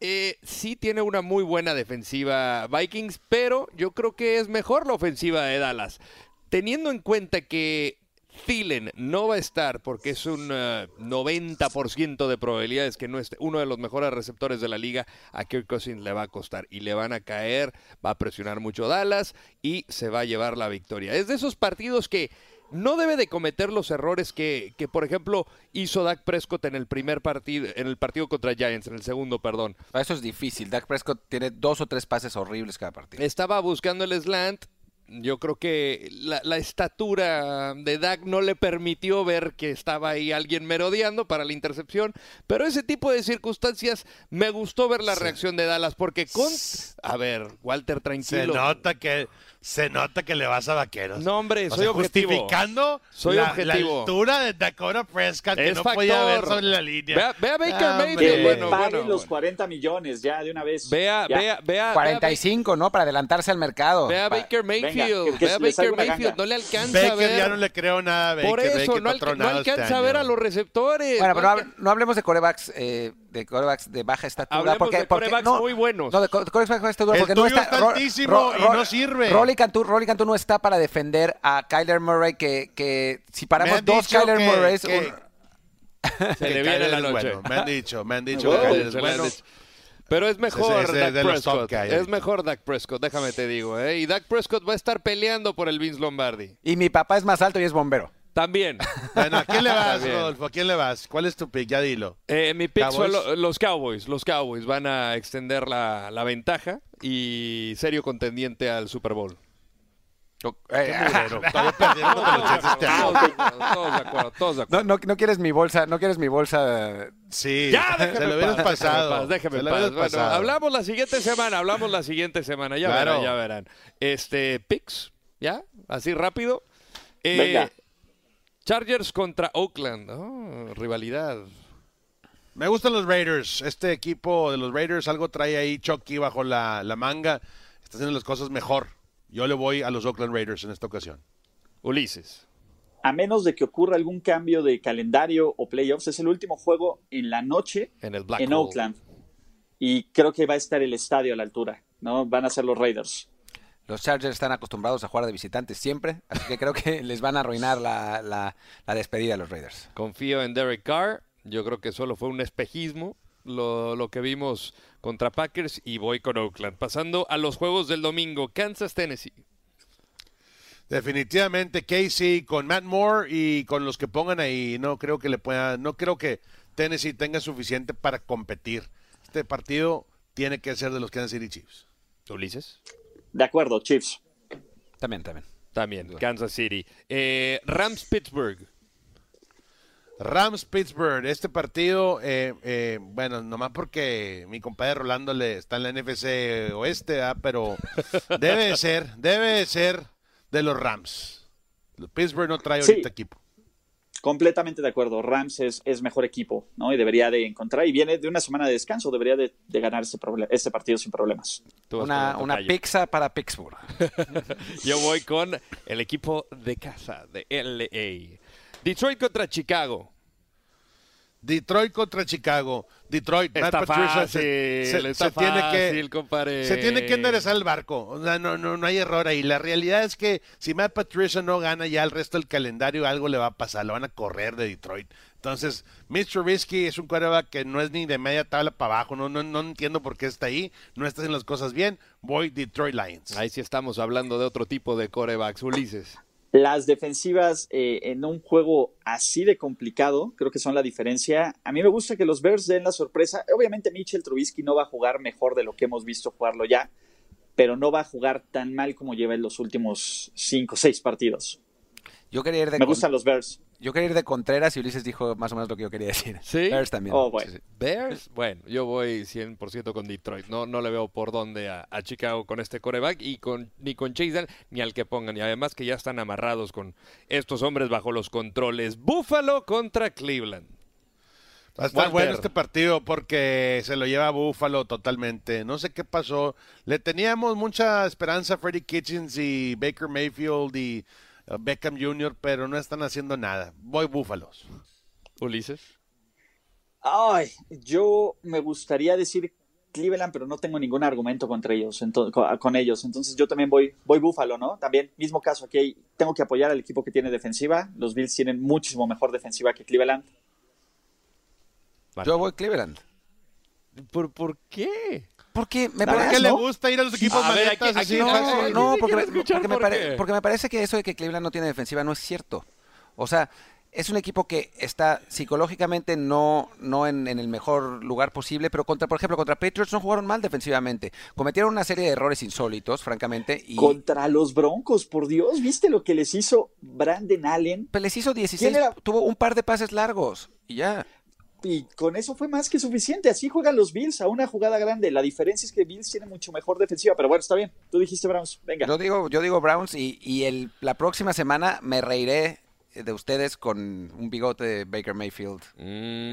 A: eh, sí tiene una muy buena defensiva Vikings, pero yo creo que es mejor la ofensiva de Dallas. Teniendo en cuenta que Thielen no va a estar porque es un 90% eh, de probabilidades que no esté uno de los mejores receptores de la liga, a Kirk Cousins le va a costar y le van a caer, va a presionar mucho Dallas y se va a llevar la victoria. Es de esos partidos que no debe de cometer los errores que, que, por ejemplo, hizo Dak Prescott en el primer partido, en el partido contra Giants, en el segundo, perdón.
B: Eso es difícil. Dak Prescott tiene dos o tres pases horribles cada partido.
A: Estaba buscando el slant, yo creo que la, estatura de Dak no le permitió ver que estaba ahí alguien merodeando para la intercepción, pero ese tipo de circunstancias me gustó ver la reacción de Dallas porque con a ver, Walter tranquilo.
G: Se nota que se nota que le vas a vaqueros.
A: No, hombre, soy objetivo.
G: Justificando
A: soy
G: la,
A: objetivo.
G: la altura de Dakota Prescott que no podía ver sobre la línea.
A: Ve, a Baker
H: ah,
A: Mayfield.
H: Bueno, bueno, los 40 millones ya de una vez.
A: Vea, vea, vea.
B: 45, ¿no? Para adelantarse al mercado.
A: Ve a Baker Mayfield. ve a Baker Mayfield. No le alcanza
G: Baker
A: a ver.
G: ya no le creo nada a Baker.
A: Por eso, no,
G: no,
A: alcanza
G: este
A: a ver a los receptores.
B: Bueno, pero no, hablemos de corebacks. Eh, de corebacks de baja estatura.
A: Hablemos
B: porque,
A: de corebacks
B: no,
A: muy buenos.
B: No, de corebacks de baja estatura.
G: El
B: porque no está.
G: es altísimo y no sirve.
B: Rolly Cantú, Rolly Cantú no está para defender a Kyler Murray, que, que si paramos dos Kyler
G: que-
B: Murrays.
G: que-
B: un-
A: Se le viene la noche.
G: bueno. Me han dicho, me han dicho que es bueno.
A: Pero es mejor
G: Ese- ese
A: Dak Prescott.
G: que hay
A: Es mejor Dak Prescott, déjame te digo. ¿eh? Y Dak Prescott va a estar peleando por el Vince Lombardi.
B: y mi papá es más alto y es bombero.
A: También.
G: Bueno, ¿a quién le vas. Rodolfo? ¿A quién le vas? ¿Cuál es tu pick? Ya dilo.
A: Eh, mi pick son
G: Cowboys.
A: los Cowboys. Los Cowboys van a extender la, la ventaja y serio contendiente al Super Bowl.
B: no, no, no quieres mi bolsa, no quieres mi bolsa.
G: Sí,
A: Ya,
G: se
A: déjeme
G: lo
A: en
G: hubieras
A: paz,
G: pasado.
A: Déjeme en
G: Se
A: paz. Bueno,
G: pasado.
A: hablamos la siguiente semana, hablamos la siguiente semana. Ya
G: Claro.
A: verán, ya verán. Este, picks, ¿ya? Así rápido. Eh,
H: Venga.
A: Chargers contra Oakland. Oh, rivalidad.
G: Me gustan los Raiders. Este equipo de los Raiders algo trae ahí Chucky bajo la, la manga. Está haciendo las cosas mejor. Yo le voy a los Oakland Raiders en esta ocasión.
A: Ulises.
H: A menos de que ocurra algún cambio de calendario o playoffs, es el último juego en la noche
A: En el Black
H: en
A: Hole.
H: Oakland. Y creo que va a estar el estadio a la altura, ¿no? Van a ser los Raiders.
B: Los Chargers están acostumbrados a jugar de visitantes siempre, así que creo que les van a arruinar la, la, la despedida a los Raiders.
A: Confío en Derek Carr. Yo creo que solo fue un espejismo lo, lo que vimos contra Packers y voy con Oakland. Pasando a los juegos del domingo. Kansas, Tennessee.
G: Definitivamente Casey con Matt Moore y con los que pongan ahí. No creo que le pueda, no creo que Tennessee tenga suficiente para competir. Este partido tiene que ser de los Kansas City Chiefs.
A: Ulises.
H: De acuerdo, Chiefs.
B: También, también.
A: También, Kansas City. Eh, Rams, Pittsburgh.
G: Rams Pittsburgh, este partido, eh, eh, bueno, nomás porque mi compadre Rolando le está en la NFC Oeste, ¿ah? pero debe de ser, debe de ser de los Rams. Pittsburgh no trae
H: Sí.
G: ahorita equipo.
H: Completamente de acuerdo. Rams es, es mejor equipo, ¿no? Y debería de encontrar, y viene de una semana de descanso, debería de, de ganar este, proble- este partido sin problemas.
B: Una, una pizza para Pittsburgh.
A: Yo voy con el equipo de casa, de LA. Detroit contra Chicago.
G: Detroit contra Chicago. Detroit, Matt
A: Está
G: Patricia
A: fácil,
G: se, se-
A: está
G: se tiene
A: fácil,
G: que se tiene que enderezar el barco. O sea, no, no, no hay error ahí. La realidad es que si Matt Patricia no gana ya el resto del calendario, algo le va a pasar. Lo van a correr de Detroit. Entonces, Mitch Trubisky es un quarterback que no es ni de media tabla para abajo. No, no, no entiendo por qué está ahí. No está haciendo las cosas bien. Voy Detroit Lions.
A: Ahí sí estamos hablando de otro tipo de corebacks. Ulises.
H: Las defensivas eh, en un juego así de complicado, creo que son la diferencia. A mí me gusta que los Bears den la sorpresa. Obviamente Mitchell Trubisky no va a jugar mejor de lo que hemos visto jugarlo ya, pero no va a jugar tan mal como lleva en los últimos cinco o seis partidos.
B: Yo quería ir de
H: Me
B: con-
H: gustan los Bears.
B: Yo quería ir de Contreras y Ulises dijo más o menos lo que yo quería decir.
A: ¿Sí?
B: Bears también.
H: Oh, bueno.
B: Sí, sí.
A: Bears, bueno, yo voy 100% con Detroit. No, no le veo por dónde a, a Chicago con este coreback y con, ni con Chase ni al que pongan. Y además que ya están amarrados con estos hombres bajo los controles. Buffalo contra Cleveland.
G: Va a estar
A: Walter.
G: bueno este partido porque se lo lleva Buffalo totalmente. No sé qué pasó. Le teníamos mucha esperanza a Freddie Kitchens y Baker Mayfield y Beckham Jr., pero no están haciendo nada. Voy Búfalos.
A: Ulises.
H: Ay, yo me gustaría decir Cleveland, pero no tengo ningún argumento contra ellos, con ellos. Entonces yo también voy, voy Buffalo, ¿no? También, mismo caso, aquí hay- tengo que apoyar al equipo que tiene defensiva. Los Bills tienen muchísimo mejor defensiva que Cleveland.
B: Yo voy Cleveland.
A: ¿Por, ¿Por qué?
B: Porque me
H: Nada
G: ¿Por
B: parece...
G: qué le
H: ¿no?
G: gusta ir a los equipos
A: A ver, aquí-
G: así
A: aquí-
B: No,
A: sí
B: porque, me, porque me pare- porque me parece que eso de que Cleveland no tiene defensiva no es cierto. O sea, es un equipo que está psicológicamente no, no en, en el mejor lugar posible, pero contra, por ejemplo, contra Patriots no jugaron mal defensivamente. Cometieron una serie de errores insólitos, francamente, y
H: Contra los Broncos, por Dios, ¿viste lo que les hizo Brandon Allen?
B: pues, les hizo 16,
H: ¿Quién era?
B: tuvo un par de pases largos y ya.
H: Y con eso fue más que suficiente. Así juegan los Bills a una jugada grande. La diferencia es que Bills tiene mucho mejor defensiva. Pero bueno, está bien. Tú dijiste Browns. Venga.
B: Yo digo, yo digo Browns y, y el, la próxima semana me reiré de ustedes con un bigote de Baker Mayfield.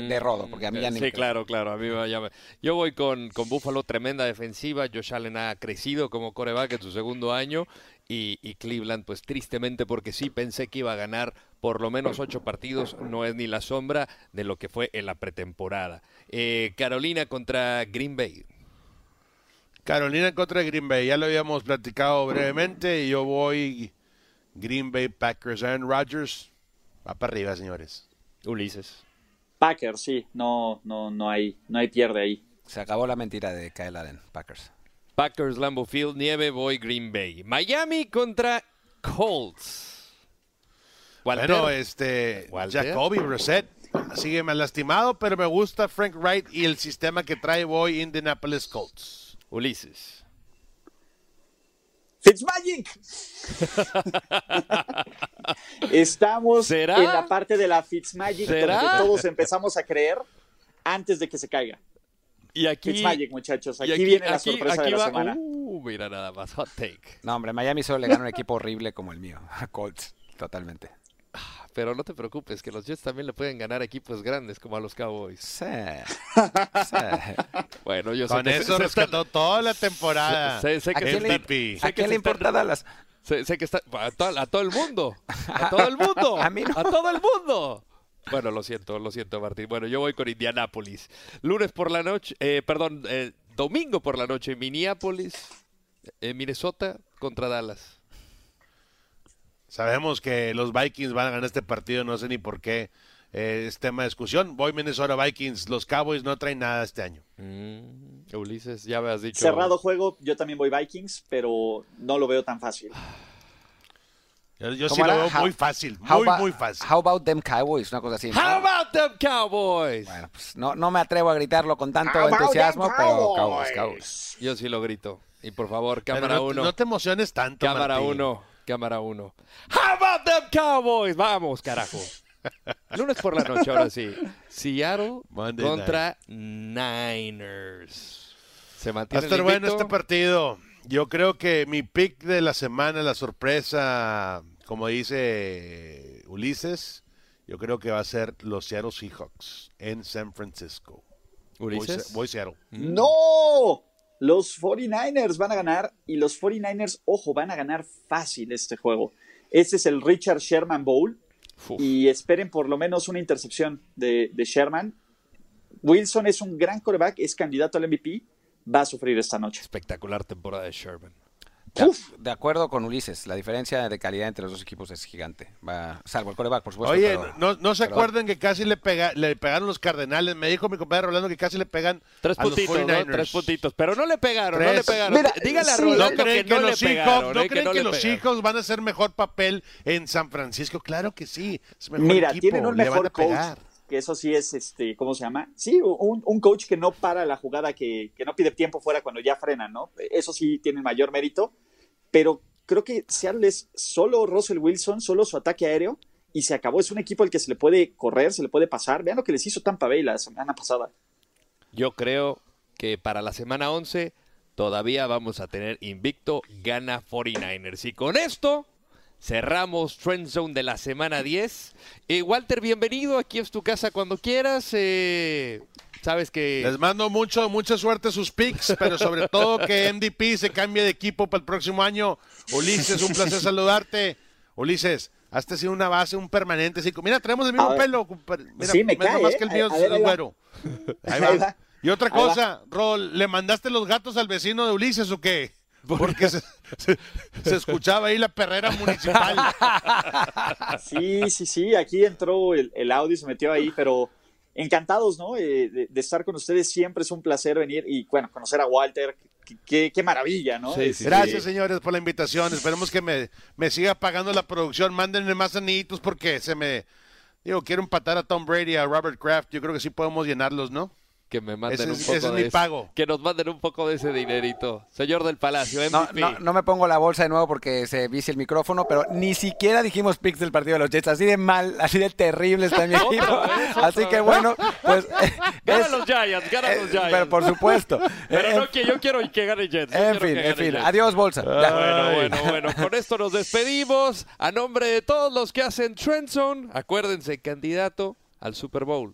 B: De rodo, porque a mí ya
A: Sí, claro, claro. A mí me- ya me- Yo voy con, con Buffalo, tremenda defensiva. Josh Allen ha crecido como coreback en su segundo año. Y, y Cleveland, pues tristemente, porque sí pensé que iba a ganar por lo menos ocho partidos. No es ni la sombra de lo que fue en la pretemporada. Eh, Carolina contra Green Bay.
G: Carolina contra Green Bay. Ya lo habíamos platicado brevemente y yo voy Green Bay Packers. Aaron Rodgers va para arriba, señores.
A: Ulises.
H: Packers, sí. No, no, no hay, no hay pierde ahí.
B: Se acabó la mentira de Kyle Allen, Packers.
A: Packers, Lambeau Field, nieve, voy Green Bay. Miami contra Colts. Walter.
G: Bueno, este
A: Walter.
G: Jacoby Brissett sigue más lastimado, pero me gusta Frank Wright y el sistema que trae voy Indianapolis Colts.
A: Ulises.
H: Fitzmagic. Estamos
A: ¿Será?
H: en la parte de la Fitzmagic
A: ¿Será?
H: donde todos empezamos a creer antes de que se caiga.
A: Y aquí.
H: Fitzmagic, muchachos.
A: y
H: Aquí, viene la
A: aquí-
H: sorpresa
A: aquí
H: de la
A: va-
H: semana.
A: Uh, mira nada más. Hot take.
B: No, hombre, Miami solo le gana un equipo horrible como el mío, a Colts, totalmente.
A: Pero no te preocupes, que los Jets también le pueden ganar equipos grandes como a los Cowboys.
B: Sí. Sí.
A: Bueno, yo sé
G: Con
A: que
G: eso
A: se-
G: rescató toda la temporada.
A: Sé- sé que
B: ¿A quién le-
A: sé
B: ¿A
A: que
B: quién
A: se
B: le
A: están-
B: importa Dallas?
A: Sé, sé que está a todo, a todo el mundo. A todo el mundo.
B: A mí no.
A: A todo el mundo. Bueno, lo siento, lo siento, Martín. Bueno, yo voy con Indianápolis. Lunes por la noche, eh, perdón, eh, domingo por la noche, Minneapolis, eh, Minnesota contra Dallas.
G: Sabemos que los Vikings van a ganar este partido, no sé ni por qué. eh, es tema de discusión. Voy Minnesota Vikings. Los Cowboys no traen nada este año.
A: Mm, Ulises, ya me has dicho.
H: Cerrado juego, yo también voy Vikings, pero no lo veo tan fácil.
G: Yo, yo sí
B: ¿Cómo
G: lo veo
B: How-
G: muy fácil. Muy,
B: about-
G: muy fácil.
B: How about them Cowboys? Una cosa así. ¿no?
A: How about them Cowboys?
B: Bueno, pues no, no me atrevo a gritarlo con tanto entusiasmo, pero
H: Cowboys?
B: Cowboys, Cowboys.
A: Yo sí lo grito. Y por favor, cámara
G: no, te-
A: 1.
G: no te emociones tanto.
A: Cámara
G: Martín.
A: 1. Cámara 1. How about them Cowboys? Vamos, carajo. Lunes por la noche, ahora sí. Seattle
G: Monday
A: contra Niners. Se
G: Va a
A: mantiene el
G: estar bueno este partido. Yo creo que mi pick de la semana, la sorpresa, como dice Ulises, yo creo que va a ser los Seattle Seahawks en San Francisco. Voy,
A: Ulises.
G: Se- voy Seattle.
H: ¡No! Los 49ers van a ganar y los 49ers, ojo, van a ganar fácil este juego. Este es el Richard Sherman Bowl
A: Uf.
H: y esperen por lo menos una intercepción de, de Sherman. Wilson es un gran coreback, es candidato al MVP, va a sufrir esta noche.
A: Espectacular temporada de Sherman.
B: De,
H: Uf.
B: de acuerdo con Ulises, la diferencia de calidad entre los dos equipos es gigante. Va, salvo el coreback, por supuesto.
G: Oye,
B: pero-
G: no, no se
B: pero-
G: acuerdan que casi le, pega, le pegaron los Cardenales. Me dijo mi compadre Rolando que casi le pegan
A: Tres
G: a los
A: puntitos, ¿no?
G: 49ers.
A: Tres puntitos. Pero no le pegaron, no le pegaron.
H: Mira,
A: Dígale a
H: sí,
A: Rolando
G: ¿No creen
A: que,
G: que,
A: no le
G: los Seahawks,
A: pegaron,
G: ¿no
A: eh,
G: creen
A: no
G: que
A: le
G: los
A: pegaron.
G: Seahawks van a hacer mejor papel en San Francisco? Claro que sí. Es mejor
H: Mira,
G: equipo,
H: tienen un
G: le van
H: mejor coach,
G: pegar.
H: Que eso sí es, este, ¿cómo se llama? Sí, un, un coach que no para la jugada, que, que no pide tiempo fuera cuando ya frenan, ¿no? Eso sí tiene mayor mérito, pero creo que Seattle es solo Russell Wilson, solo su ataque aéreo, y se acabó. Es un equipo al que se le puede correr, se le puede pasar. Vean lo que les hizo Tampa Bay la semana pasada.
A: Yo creo que para la semana 11 todavía vamos a tener invicto gana 49ers. Y con esto cerramos Trend Zone de la semana 10. Eh, Walter, bienvenido. Aquí es tu casa cuando quieras. Eh, sabes que...
G: Les mando mucho, mucha suerte a sus picks, pero sobre todo que MVP se cambie de equipo para el próximo año. Ulises, un placer saludarte. Ulises, hazte así una base, un permanente. Así, mira, tenemos el mismo pelo. Mira,
H: Sí, me
G: mira
H: cae,
G: más
H: ¿eh?
G: que el mío es
H: ver, ahí va.
G: güero. Ahí
H: Ahí
G: va.
H: va.
G: Y otra cosa, Rol, ¿le mandaste los gatos al vecino de Ulises o qué? Porque se, se- se escuchaba ahí la perrera municipal.
H: Sí, sí, sí, aquí entró el, el audio, se metió ahí, pero encantados, ¿no? Eh, de, de estar con ustedes, siempre es un placer venir y, bueno, conocer a Walter, qué, qué- maravilla, ¿no?
A: Sí, sí,
G: Gracias, señores, por la invitación. Esperemos que me, me siga pagando la producción. Mándenme más anillitos porque se me... Digo, quiero empatar a Tom Brady, a Robert Kraft. Yo creo que sí podemos llenarlos, ¿no?
A: Que me manden
G: Ese
A: un
G: es-
A: poco
G: es
A: de
G: mi
A: ese-
G: pago.
A: Que nos manden un poco de ese dinerito. Señor del Palacio,
B: No,
A: MVP.
B: no, no me pongo la bolsa de nuevo porque se vicia el micrófono, pero ni siquiera dijimos picks del partido de los Jets. Así de mal, así de terrible está mi equipo.
A: vez,
B: Así que
A: vez.
B: bueno, pues.
A: Gana
B: es-
A: los Giants, gana
B: eh,
A: los Giants.
B: Pero por supuesto.
A: Pero
B: Eh,
A: no, que yo quiero que gane Jets. yo
B: en fin, en fin.
A: Jets.
B: Adiós, bolsa.
A: Bueno, bueno, bueno. Con esto nos despedimos. A nombre de todos los que hacen Trendzone, acuérdense, candidato al Super Bowl.